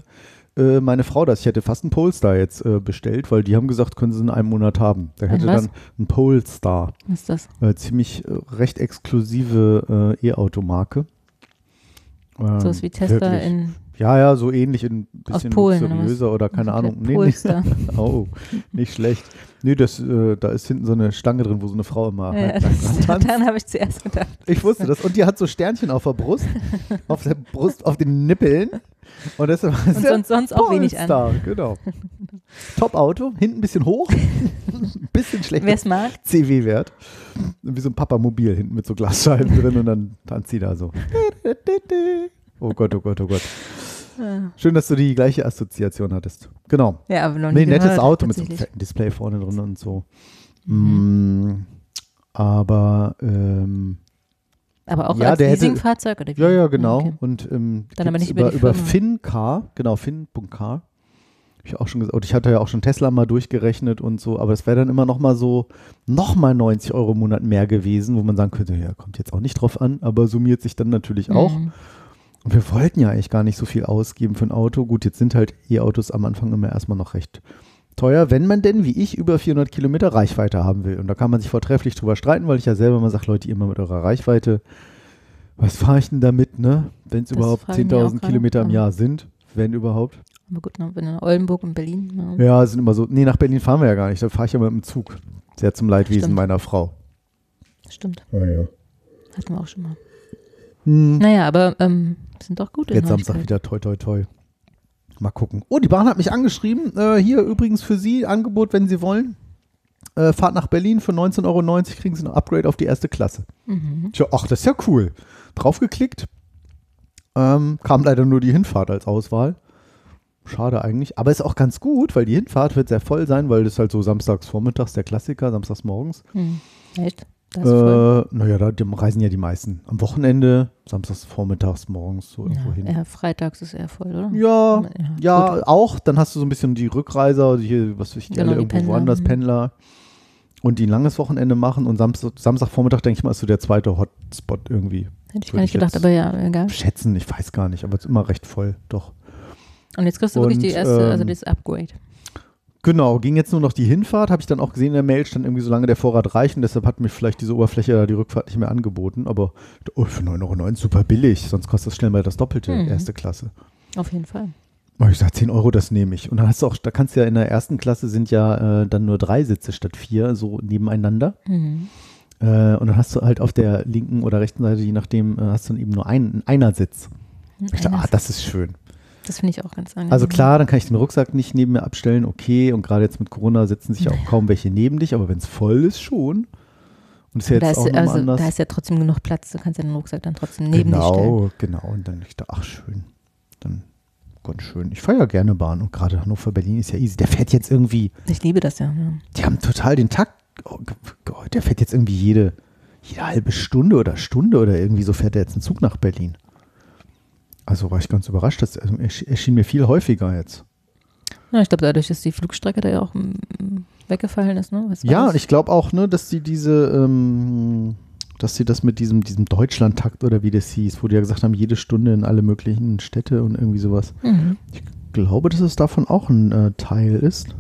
äh, meine Frau das. Ich hätte fast einen Polestar jetzt äh, bestellt, weil die haben gesagt, können Sie in einem Monat haben. Ein hätte was? dann einen Polestar. Was ist das? Äh, ziemlich äh, recht exklusive äh, E-Automarke. Ähm, So ist wie Tesla wirklich. in Ja, ja, so ähnlich, ein bisschen Polen luxuriöser oder, keine Ahnung. Nee, nee. Oh, [LAUGHS] nicht schlecht. Nee, das, äh, da ist hinten so eine Stange drin, wo so eine Frau immer Ja, halt [LAUGHS] tanzt. daran habe ich zuerst gedacht. Ich wusste das. Und die hat so Sternchen auf der Brust, [LAUGHS] auf der Brust, auf den Nippeln. Und das ist Und sonst, sonst auch wenig an. Genau. Top-Auto, hinten ein bisschen hoch, ein bisschen Wer schlechter es mag, CW-Wert. Wie so ein Papamobil hinten mit so Glasscheiben drin und dann tanzt sie da so. Oh Gott, oh Gott, oh Gott. Ja. Schön, dass du die gleiche Assoziation hattest. Genau. ja, aber noch Nee, nie nettes Auto mit so einem fetten Display vorne drin und so. Mm, aber ähm, Aber auch Ja, als Leasingfahrzeug oder wie? ja, ja, genau. Okay. Und ähm, Dann aber nicht über über, über. Fincar, genau, Fin.car. Ich auch schon gesagt. Ich hatte ja auch schon Tesla mal durchgerechnet und so, aber es wäre dann immer noch mal so, noch mal 90 Euro im Monat mehr gewesen, wo man sagen könnte, ja, kommt jetzt auch nicht drauf an, aber summiert sich dann natürlich auch. Mhm. Und wir wollten ja eigentlich gar nicht so viel ausgeben für ein Auto. Gut, jetzt sind halt E-Autos am Anfang immer erstmal noch recht teuer, wenn man denn, wie ich, über 400 Kilometer Reichweite haben will. Und da kann man sich vortrefflich drüber streiten, weil ich ja selber immer sage, Leute, ihr immer mit eurer Reichweite. Was fahre ich denn damit, ne? Wenn es überhaupt frage ich mich auch 10.000 gerade. Kilometer im Jahr sind, wenn überhaupt. Aber gut, ne, wenn nach Oldenburg und Berlin. ne? Ja, es sind immer so. Nee, nach Berlin fahren wir ja gar nicht. Da fahre ich ja mit dem Zug. Sehr zum Leidwesen Stimmt. meiner Frau. Stimmt, Ja, ja. hatten wir auch schon mal. Hm. Naja, aber ähm, sind doch gute Jetzt Samstag wieder toi toi toi. Mal gucken. Oh, die Bahn hat mich angeschrieben. Äh, hier übrigens für Sie Angebot, wenn Sie wollen. Äh, Fahrt nach Berlin für 19,90 Euro kriegen Sie ein Upgrade auf die erste Klasse. Mhm. Tja, ach, das ist ja cool. Draufgeklickt. Ähm, kam leider nur die Hinfahrt als Auswahl. Schade eigentlich. Aber ist auch ganz gut, weil die Hinfahrt wird sehr voll sein, weil das halt so samstags vormittags der Klassiker, samstags morgens. Hm. Echt? Das. Äh, naja, da reisen ja die meisten. Am Wochenende, samstags vormittags, morgens so irgendwo Ja, hin. eher freitags ist eher voll, oder? Ja, ja, gut. auch. Dann hast du so ein bisschen die Rückreiser, die hier, was weiß ich, die Genau, alle irgendwo Pendler, woanders mhm. Pendler. Und die ein langes Wochenende machen und Samstag, Samstagvormittag, denke ich mal, ist so der zweite Hotspot irgendwie. Hätte ich würde gar ich nicht gedacht, aber ja, egal. Schätzen, ich weiß gar nicht, aber es ist immer recht voll, doch. Und jetzt kriegst du wirklich die Und, erste, also ähm, das Upgrade. Genau, ging jetzt nur noch die Hinfahrt, habe ich dann auch gesehen in der Mail, stand irgendwie so lange der Vorrat reichen, deshalb hat mir vielleicht diese Oberfläche da die Rückfahrt nicht mehr angeboten, aber oh, für 9,09 Euro super billig, sonst kostet das schnell mal das Doppelte, Mhm. erste Klasse. Auf jeden Fall. Ich sag 10 Euro, das nehme ich. Und dann hast du auch, da kannst du ja in der ersten Klasse sind ja äh, dann nur drei Sitze statt vier, so nebeneinander. Mhm. Äh, und dann hast du halt auf der linken oder rechten Seite, je nachdem, äh, hast du dann eben nur einen, einer Sitz. Ich dachte, ah, das ist schön. Das finde ich auch ganz angenehm. Also klar, dann kann ich den Rucksack nicht neben mir abstellen, okay. Und gerade jetzt mit Corona setzen sich ja auch kaum welche neben dich, aber wenn es voll ist, schon. Und ist ja da, jetzt ist, auch also, anders. da ist ja trotzdem genug Platz. Du kannst ja den Rucksack dann trotzdem neben dich stellen. genau, genau. Und dann ich dachte, ach schön. Dann ganz schön. Ich fahre ja gerne Bahn und gerade Hannover Berlin ist ja easy. Der fährt jetzt irgendwie, Ich liebe das ja. ja. die haben total den Takt. Oh, der fährt jetzt irgendwie jede, jede halbe Stunde oder Stunde oder irgendwie so fährt er jetzt ein Zug nach Berlin. Also war ich ganz überrascht. Das erschien mir viel häufiger jetzt. Ja, ich glaube, dadurch, dass die Flugstrecke da ja auch mm, weggefallen ist, ne? Ja, das? und ich glaube auch, ne, dass sie diese, ähm, dass sie das mit diesem, diesem Deutschlandtakt oder wie das hieß, wo die ja gesagt haben, jede Stunde in alle möglichen Städte und irgendwie sowas. Mhm. Ich glaube, dass es davon auch ein äh, Teil ist.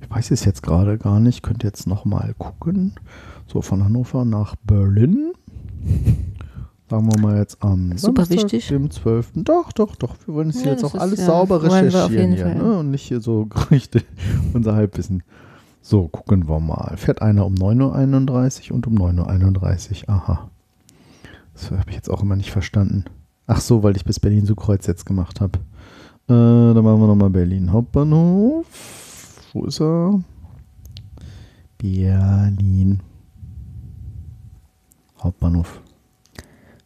Ich weiß es jetzt gerade gar nicht. Könnt jetzt noch mal gucken. So, von Hannover nach Berlin. Sagen wir mal jetzt am Super Samstag, wichtig. dem 12. Doch, doch, doch. Wir wollen es Ja, hier jetzt auch alles ja- sauber recherchieren hier. Ne? Und nicht hier so [LAUGHS] Gerüchte, unser Halbwissen. So, gucken wir mal. Fährt einer um 9.31 Uhr und um 9.31 Uhr. Aha. Das habe ich jetzt auch immer nicht verstanden. Ach so, weil ich bis Berlin-Südkreuz jetzt gemacht habe. Äh, dann machen wir nochmal Berlin Hauptbahnhof. Wo ist er? Berlin. Hauptbahnhof.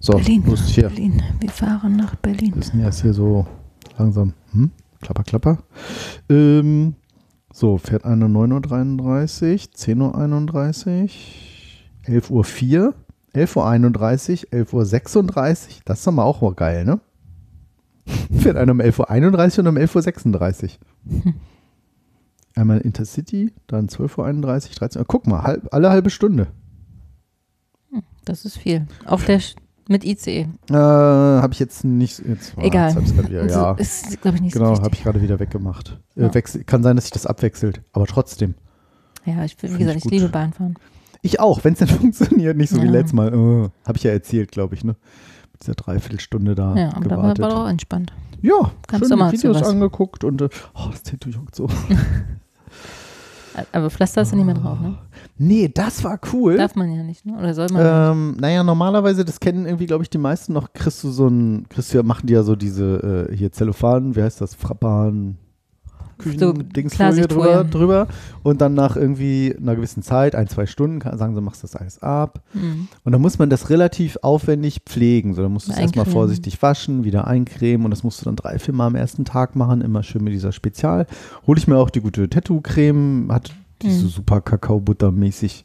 So, Berlin? Berlin. Wir fahren nach Berlin. Wir sind erst hier so langsam. Hm? Klapper, klapper. Ähm, so, fährt einer 9.33 Uhr, 10.31 Uhr, 11.04 Uhr, 11.31 Uhr, 11.36 Uhr. Das ist doch mal auch mal geil, ne? [LAUGHS] fährt einer um 11.31 Uhr und um 11.36 Uhr. [LAUGHS] Einmal Intercity, dann 12.31 Uhr, 13 Uhr. Guck mal, halb, alle halbe Stunde. Das ist viel. Auf der [LAUGHS] mit ICE. Äh, habe ich jetzt nicht. Jetzt, Egal. jetzt wieder, ja. Ist, glaube ich, nicht Genau, so habe ich gerade wieder weggemacht. Ja. Äh, wechsel, kann sein, dass sich das abwechselt, aber trotzdem. Ja, ich, wie gesagt, ich ich liebe Bahnfahren. Ich auch, wenn es denn [LAUGHS] funktioniert, nicht so wie Ja. letztes Mal. Äh, habe ich ja erzählt, glaube ich, ne? Mit dieser Dreiviertelstunde da Ja, aber da war, gewartet. doch auch entspannt. ja, Kamst schön du mal zu Videos angeguckt und äh, oh, das Tattoo juckt so. [LAUGHS] Aber Pflaster hast du nicht mehr drauf, ne? Nee, das war cool. Darf man ja nicht, ne? Oder soll man? nicht? Ähm, naja, normalerweise, das kennen irgendwie, glaube ich, die meisten noch, kriegst du so ein, kriegst du ja, machen die ja so diese, äh, hier Zellophan, wie heißt das, Frappan, Küchendingsfolie Klarsichtfolie. drüber, drüber und dann nach irgendwie einer gewissen Zeit, ein, zwei Stunden, kann, sagen sie, machst das alles ab. Hm. Und dann muss man das relativ aufwendig pflegen. So, dann musst du es erstmal vorsichtig waschen, wieder eincremen und das musst du dann drei, vier Mal am ersten Tag machen, immer schön mit dieser Spezial. Hole ich mir auch die gute Tattoo-Creme, hat die ist so Mhm. super Kakao-Butter-mäßig.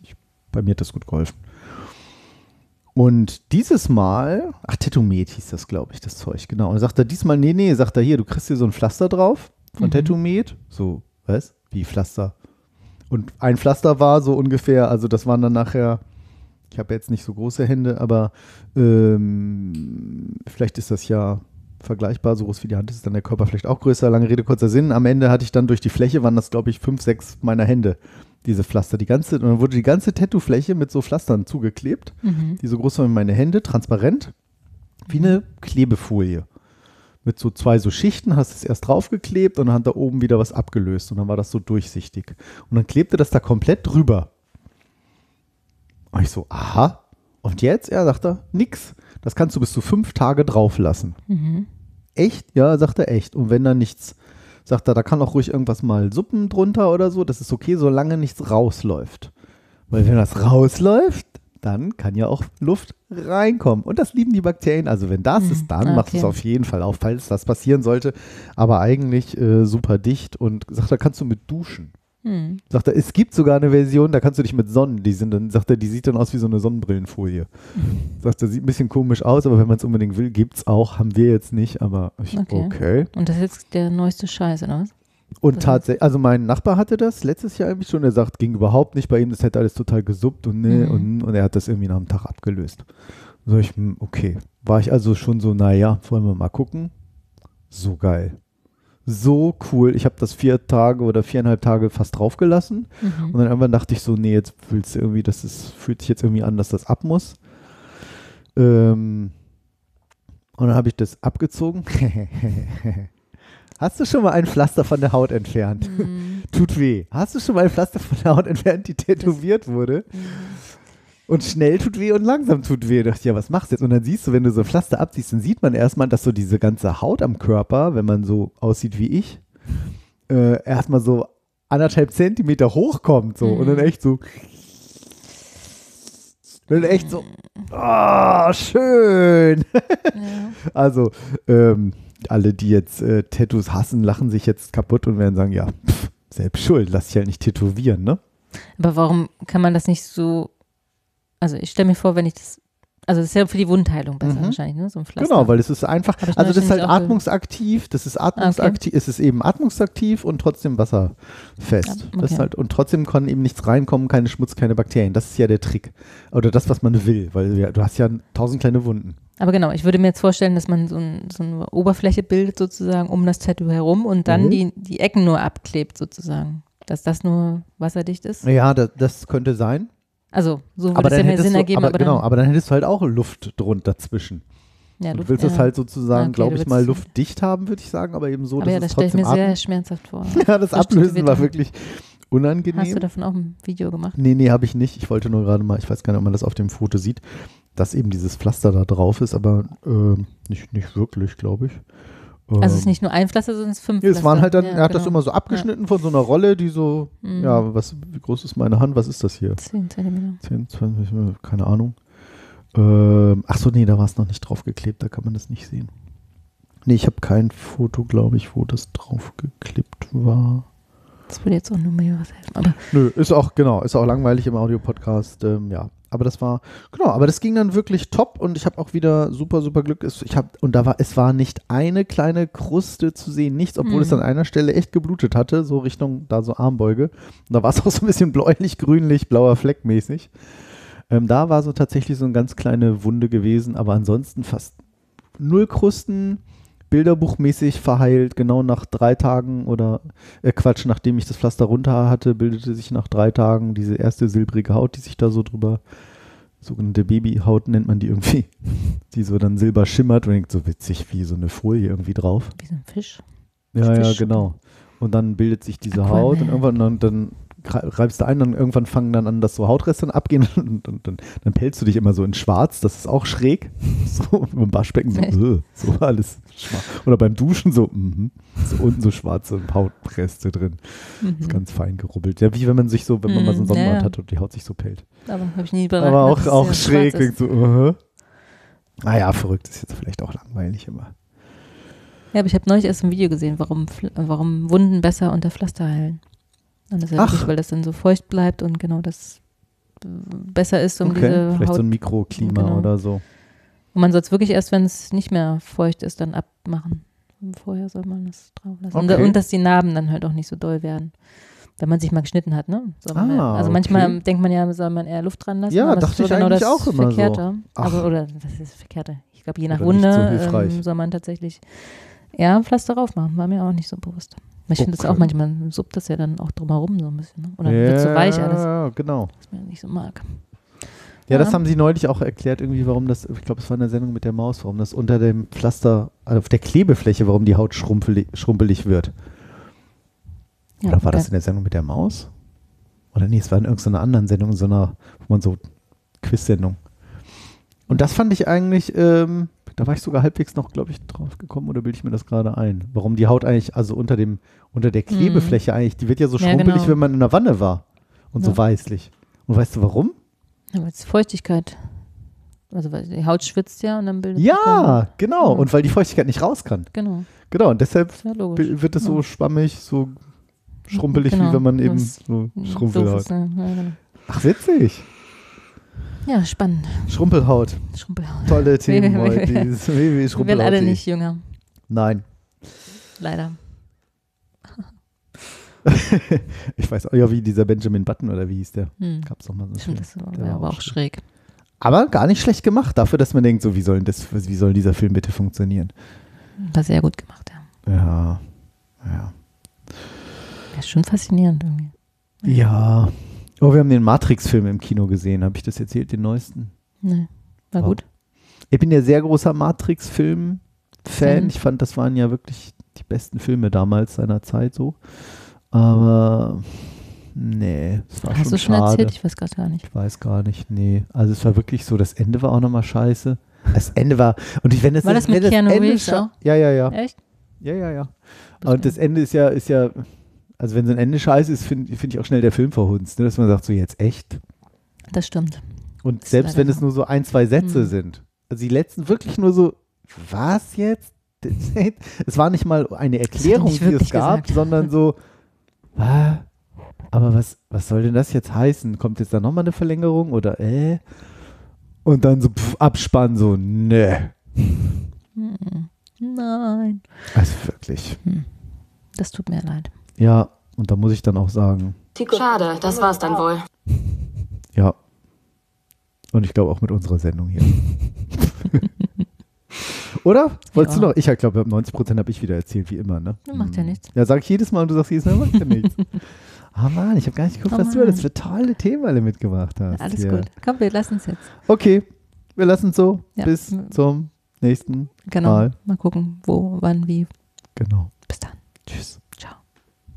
Bei mir hat das gut geholfen. Und dieses Mal, ach, Tattoo-Med hieß das, glaube ich, das Zeug, genau. Und dann sagt er diesmal, nee, nee, sagt er hier, du kriegst hier so ein Pflaster drauf von Mhm. Tattoo-Med. So, was? Wie Pflaster? Und ein Pflaster war so ungefähr, also das waren dann nachher, ich habe jetzt nicht so große Hände, aber ähm, vielleicht ist das ja vergleichbar, so groß wie die Hand ist dann der Körper vielleicht auch größer. Lange Rede, kurzer Sinn. Am Ende hatte ich dann durch die Fläche, waren das glaube ich fünf, sechs meiner Hände, diese Pflaster. Die ganze, und dann wurde die ganze Tattoo-Fläche mit so Pflastern zugeklebt, Mhm. die so groß waren wie meine Hände, transparent. Wie eine Klebefolie. Mit so zwei so Schichten hast du es erst draufgeklebt und dann hat da oben wieder was abgelöst und dann war das so durchsichtig. Und dann klebte das da komplett drüber. Und ich so, aha. Und jetzt? Er sagt er, nix. Das kannst du bis zu fünf Tage drauf lassen. Mhm. Echt? Ja, sagt er echt. Und wenn da nichts, sagt er, da kann auch ruhig irgendwas mal Suppen drunter oder so, das ist okay, solange nichts rausläuft. Weil wenn das rausläuft, dann kann ja auch Luft reinkommen. Und das lieben die Bakterien. Also wenn das Hm, ist, dann ah, macht es okay. auf jeden Fall auf, falls das passieren sollte. Aber eigentlich äh, super dicht und sagt er, kannst du mit duschen. Hm. Sagt er, es gibt sogar eine Version, da kannst du dich mit Sonnen, die sind dann, sagt er, die sieht dann aus wie so eine Sonnenbrillenfolie. [LAUGHS] Sagt er, sieht ein bisschen komisch aus, aber wenn man es unbedingt will, gibt's auch, haben wir jetzt nicht, aber ich, okay. Okay. Und das ist jetzt der neueste Scheiß, oder was? Und tatsächlich, also mein Nachbar hatte das letztes Jahr irgendwie schon, er sagt, ging überhaupt nicht bei ihm, das hätte alles total gesuppt und ne, Mhm. und, und er hat das irgendwie nach einem Tag abgelöst. So ich, hm, okay. War ich also schon so, naja, wollen wir mal gucken. So geil. So cool. Ich habe das vier Tage oder viereinhalb Tage fast draufgelassen. Mhm. Und dann irgendwann dachte ich so, nee, jetzt willst du irgendwie, das ist, fühlt sich jetzt irgendwie an, dass das ab muss. Ähm, und dann habe ich das abgezogen. [LAUGHS] Hast du schon mal ein Pflaster von der Haut entfernt? Mhm. [LAUGHS] Tut weh. Hast du schon mal ein Pflaster von der Haut entfernt, die tätowiert wurde? Und schnell tut weh und langsam tut weh. Da dachte ich, ja, was machst du jetzt? Und dann siehst du, wenn du so Pflaster abziehst, dann sieht man erstmal, dass so diese ganze Haut am Körper, wenn man so aussieht wie ich, äh, erstmal so anderthalb Zentimeter hochkommt. So. Und dann Mhm. echt so. Dann echt so. Oh, schön. Ja. [LAUGHS] Also, ähm, alle, die jetzt äh, Tattoos hassen, lachen sich jetzt kaputt und werden sagen, ja, pff, selbst schuld, lass dich halt nicht tätowieren, ne? Aber warum kann man das nicht so, also ich stelle mir vor, wenn ich das, also das ist ja für die Wundheilung besser Mhm. wahrscheinlich, ne? So ein Pflaster. Genau, weil es ist einfach, also das ist halt atmungsaktiv, das ist atmungsaktiv, es ist eben atmungsaktiv und trotzdem wasserfest. Ja, Das ist okay. halt, und trotzdem kann eben nichts reinkommen, keine Schmutz, keine Bakterien. Das ist ja der Trick. Oder das, was man will, weil ja, du hast ja tausend kleine Wunden. Aber genau, ich würde mir jetzt vorstellen, dass man so, ein, so eine Oberfläche bildet sozusagen um das Tattoo herum und dann Mhm. die, die Ecken nur abklebt sozusagen. Dass das nur wasserdicht ist. Ja, das, das könnte sein. Also, so würde Aber es ja mehr Sinn du, ergeben. aber, Aber, genau, dann, aber dann hättest du halt auch Luft drunter dazwischen. ja, du Luft- willst ja. es halt sozusagen, Okay, glaube du ich, mal luftdicht haben, würde ich sagen, aber eben so, Aber dass ja, es das stelle ich trotzdem mir sehr schmerzhaft vor. [LAUGHS] Ja, das Das Ablösen war wirklich unangenehm. Hast du davon auch ein Video gemacht? Nee, nee, habe ich nicht. Ich wollte nur gerade mal, ich weiß gar nicht, ob man das auf dem Foto sieht, dass eben dieses Pflaster da drauf ist, aber ähm, nicht, nicht wirklich, glaube ich. Also es ist Ähm, nicht nur ein Pflaster, sondern es ist fünf Nee, es waren Pflaster. halt dann, Ja, er hat das genau. immer so abgeschnitten von so einer Rolle, die so, Mhm. ja, was, wie groß ist meine Hand? Was ist das hier? 10 Zentimeter. 10, 20, keine Ahnung. Ähm, ach so, nee, da war es noch nicht draufgeklebt, da kann man das nicht sehen. Nee, ich habe kein Foto, glaube ich, wo das draufgeklebt war. Das würde jetzt auch nur mir was helfen. Aber Nö, ist auch, genau, ist auch langweilig im Audiopodcast, ähm, ja. Aber das war, genau, aber das ging dann wirklich top und ich habe auch wieder super, super Glück. Ich habe, und da war, es war nicht eine kleine Kruste zu sehen, nichts, obwohl Mhm. es an einer Stelle echt geblutet hatte, so Richtung, da so Armbeuge. Und da war es [LAUGHS] auch so ein bisschen bläulich, grünlich, blauer Fleck mäßig. Ähm, da war so tatsächlich so eine ganz kleine Wunde gewesen, aber ansonsten fast null Krusten, bilderbuchmäßig verheilt, genau nach drei Tagen oder äh, Quatsch, nachdem ich das Pflaster runter hatte, bildete sich nach drei Tagen diese erste silbrige Haut, die sich da so drüber, sogenannte Babyhaut nennt man die irgendwie, [LAUGHS] die so dann silber schimmert und denkt so witzig wie so eine Folie irgendwie drauf. wie so ein Fisch. Ja, ja, Fisch. genau. Und dann bildet sich diese Aquaman. Haut und irgendwann dann, reibst du ein, dann irgendwann fangen dann an, dass so Hautreste dann abgehen [LAUGHS] und, und, dann, dann pelzt du dich immer so in schwarz, das ist auch schräg. [LAUGHS] So im Waschbecken so, äh, so alles schwarz. Oder beim Duschen so, mhm, so unten so schwarze Hautreste drin. Mhm. Ist ganz fein gerubbelt. Ja, wie wenn man sich so, wenn man mal so einen Mhm, Sonnenbrand ja. hat und die Haut sich so pellt. Aber habe ich nie überrascht. Aber auch, auch schräg, ist. so, uh Naja, verrückt ist jetzt vielleicht auch langweilig immer. Ja, aber ich habe neulich erst ein Video gesehen, warum, warum Wunden besser unter Pflaster heilen. Und das ist ja Ach. wirklich, weil das dann so feucht bleibt und genau das besser ist, um okay, diese vielleicht Haut. so ein Mikroklima Genau. oder so. und man soll es wirklich erst, wenn es nicht mehr feucht ist, dann abmachen. Und vorher soll man das drauf lassen. Und, Okay. und dass die Narben dann halt auch nicht so doll werden. Wenn man sich mal geschnitten hat, ne? Man Ah, ja, also manchmal okay. denkt man ja, soll man eher Luft dran lassen. Ja, dachte ist ich genau eigentlich das auch immer so. Verkehrte. Ach. Aber, oder was ist Verkehrte? Ich glaube, je nach so Wunde hilfreich. ähm, soll man tatsächlich eher Pflaster drauf machen. War mir auch nicht so bewusst. Ich finde das auch manchmal, suppt das ja dann auch drumherum so ein bisschen. Ne? Oder wird so weich alles, Ja, genau. was man nicht so mag. Ja, das Ja. haben sie neulich auch erklärt, irgendwie, warum das, ich glaube, es war in der Sendung mit der Maus, warum das unter dem Pflaster, also auf der Klebefläche, warum die Haut schrumpelig, schrumpelig wird. Ja, Oder war das okay. in der Sendung mit der Maus? Oder nee, es war in irgendeiner anderen Sendung, in so einer, wo man so Quiz-Sendung. Und das fand ich eigentlich, ähm, da war ich sogar halbwegs noch, glaube ich, drauf gekommen oder bilde ich mir das gerade ein? Warum die Haut eigentlich, also unter dem, unter der Klebefläche eigentlich, die wird ja so Ja, schrumpelig, genau. wenn man in der Wanne war. Und so Ja. weißlich. Und weißt du warum? Ja, weil es Feuchtigkeit. Also weil die Haut schwitzt ja und dann bildet sich Ja, genau. Ja. Und weil die Feuchtigkeit nicht raus kann. Genau, Genau. Und deshalb ja wird es so Ja. schwammig, so schrumpelig, Genau, wie wenn man eben was so Schrumpelhaut. doof ist, ne? ja, genau. Ach, witzig. Ja, spannend. Schrumpelhaut. Schrumpelhaut. Tolle [LAUGHS] Themen heute. [LAUGHS] wir- werden alle nicht jünger, Nein. leider. [LAUGHS] Ich weiß auch ja, wie dieser Benjamin Button oder wie hieß der? Hm. Gab's doch mal so Stimmt, das Der war war aber auch auch schräg. Aber gar nicht schlecht gemacht, dafür, dass man denkt, so wie soll das, wie soll dieser Film bitte funktionieren? War sehr gut gemacht, ja. Ja. Ja. Ja, ist schon faszinierend irgendwie. Ja. Oh, wir haben den Matrix-Film im Kino gesehen. Habe ich das erzählt, den neuesten? Nee, war Wow. gut. Ich bin ja sehr großer Matrix-Film-Fan. Fan. Ich fand, das waren ja wirklich die besten Filme damals seiner Zeit so. Aber nee, es war Hast schon du schon schade. erzählt? Ich weiß gerade gar nicht. Ich weiß gar nicht, nee. Also es war wirklich so, das Ende war auch nochmal scheiße. Das Ende war, und ich, wenn das, War das wenn mit Keanu Reeves auch? Ja, ja, ja. Echt? Ja, ja, ja. Und das Ende ist ja, ist ja, also wenn so ein Ende scheiße ist, finde find ich auch schnell der Film verhunzt, ne? dass man sagt, so jetzt echt. Das stimmt. Und Ist selbst wenn es nur so ein, zwei Sätze Hm. sind. Also die letzten wirklich nur so, was jetzt? [LAUGHS] Es war nicht mal eine Erklärung, die es gab, gesagt. sondern so, [LAUGHS] "Hä? aber was, was soll denn das jetzt heißen? Kommt jetzt da nochmal eine Verlängerung oder äh? Und dann so pff, Abspann, so, ne. Hm. Nein. Also wirklich. Das tut mir leid. Ja, und da muss ich dann auch sagen, Schade, das war's dann wohl. [LAUGHS] ja. Und ich glaube auch mit unserer Sendung hier. [LAUGHS] Oder? Wolltest Ja. du noch? Ich glaube, 90% habe ich wieder erzählt, wie immer, ne? Macht ja nichts. Ja, sag ich jedes Mal und du sagst jedes Mal, macht ja nichts. [LAUGHS] Ah Mann, ich habe gar nicht geguckt, Oh was du Mann. alles für tolle Themen alle mitgebracht hast. Alles hier. gut. Komm, wir lassen es jetzt. Okay, wir lassen es so. Ja. Bis zum nächsten Genau. Mal. Mal gucken, wo, wann, wie. Genau. Bis dann. Tschüss.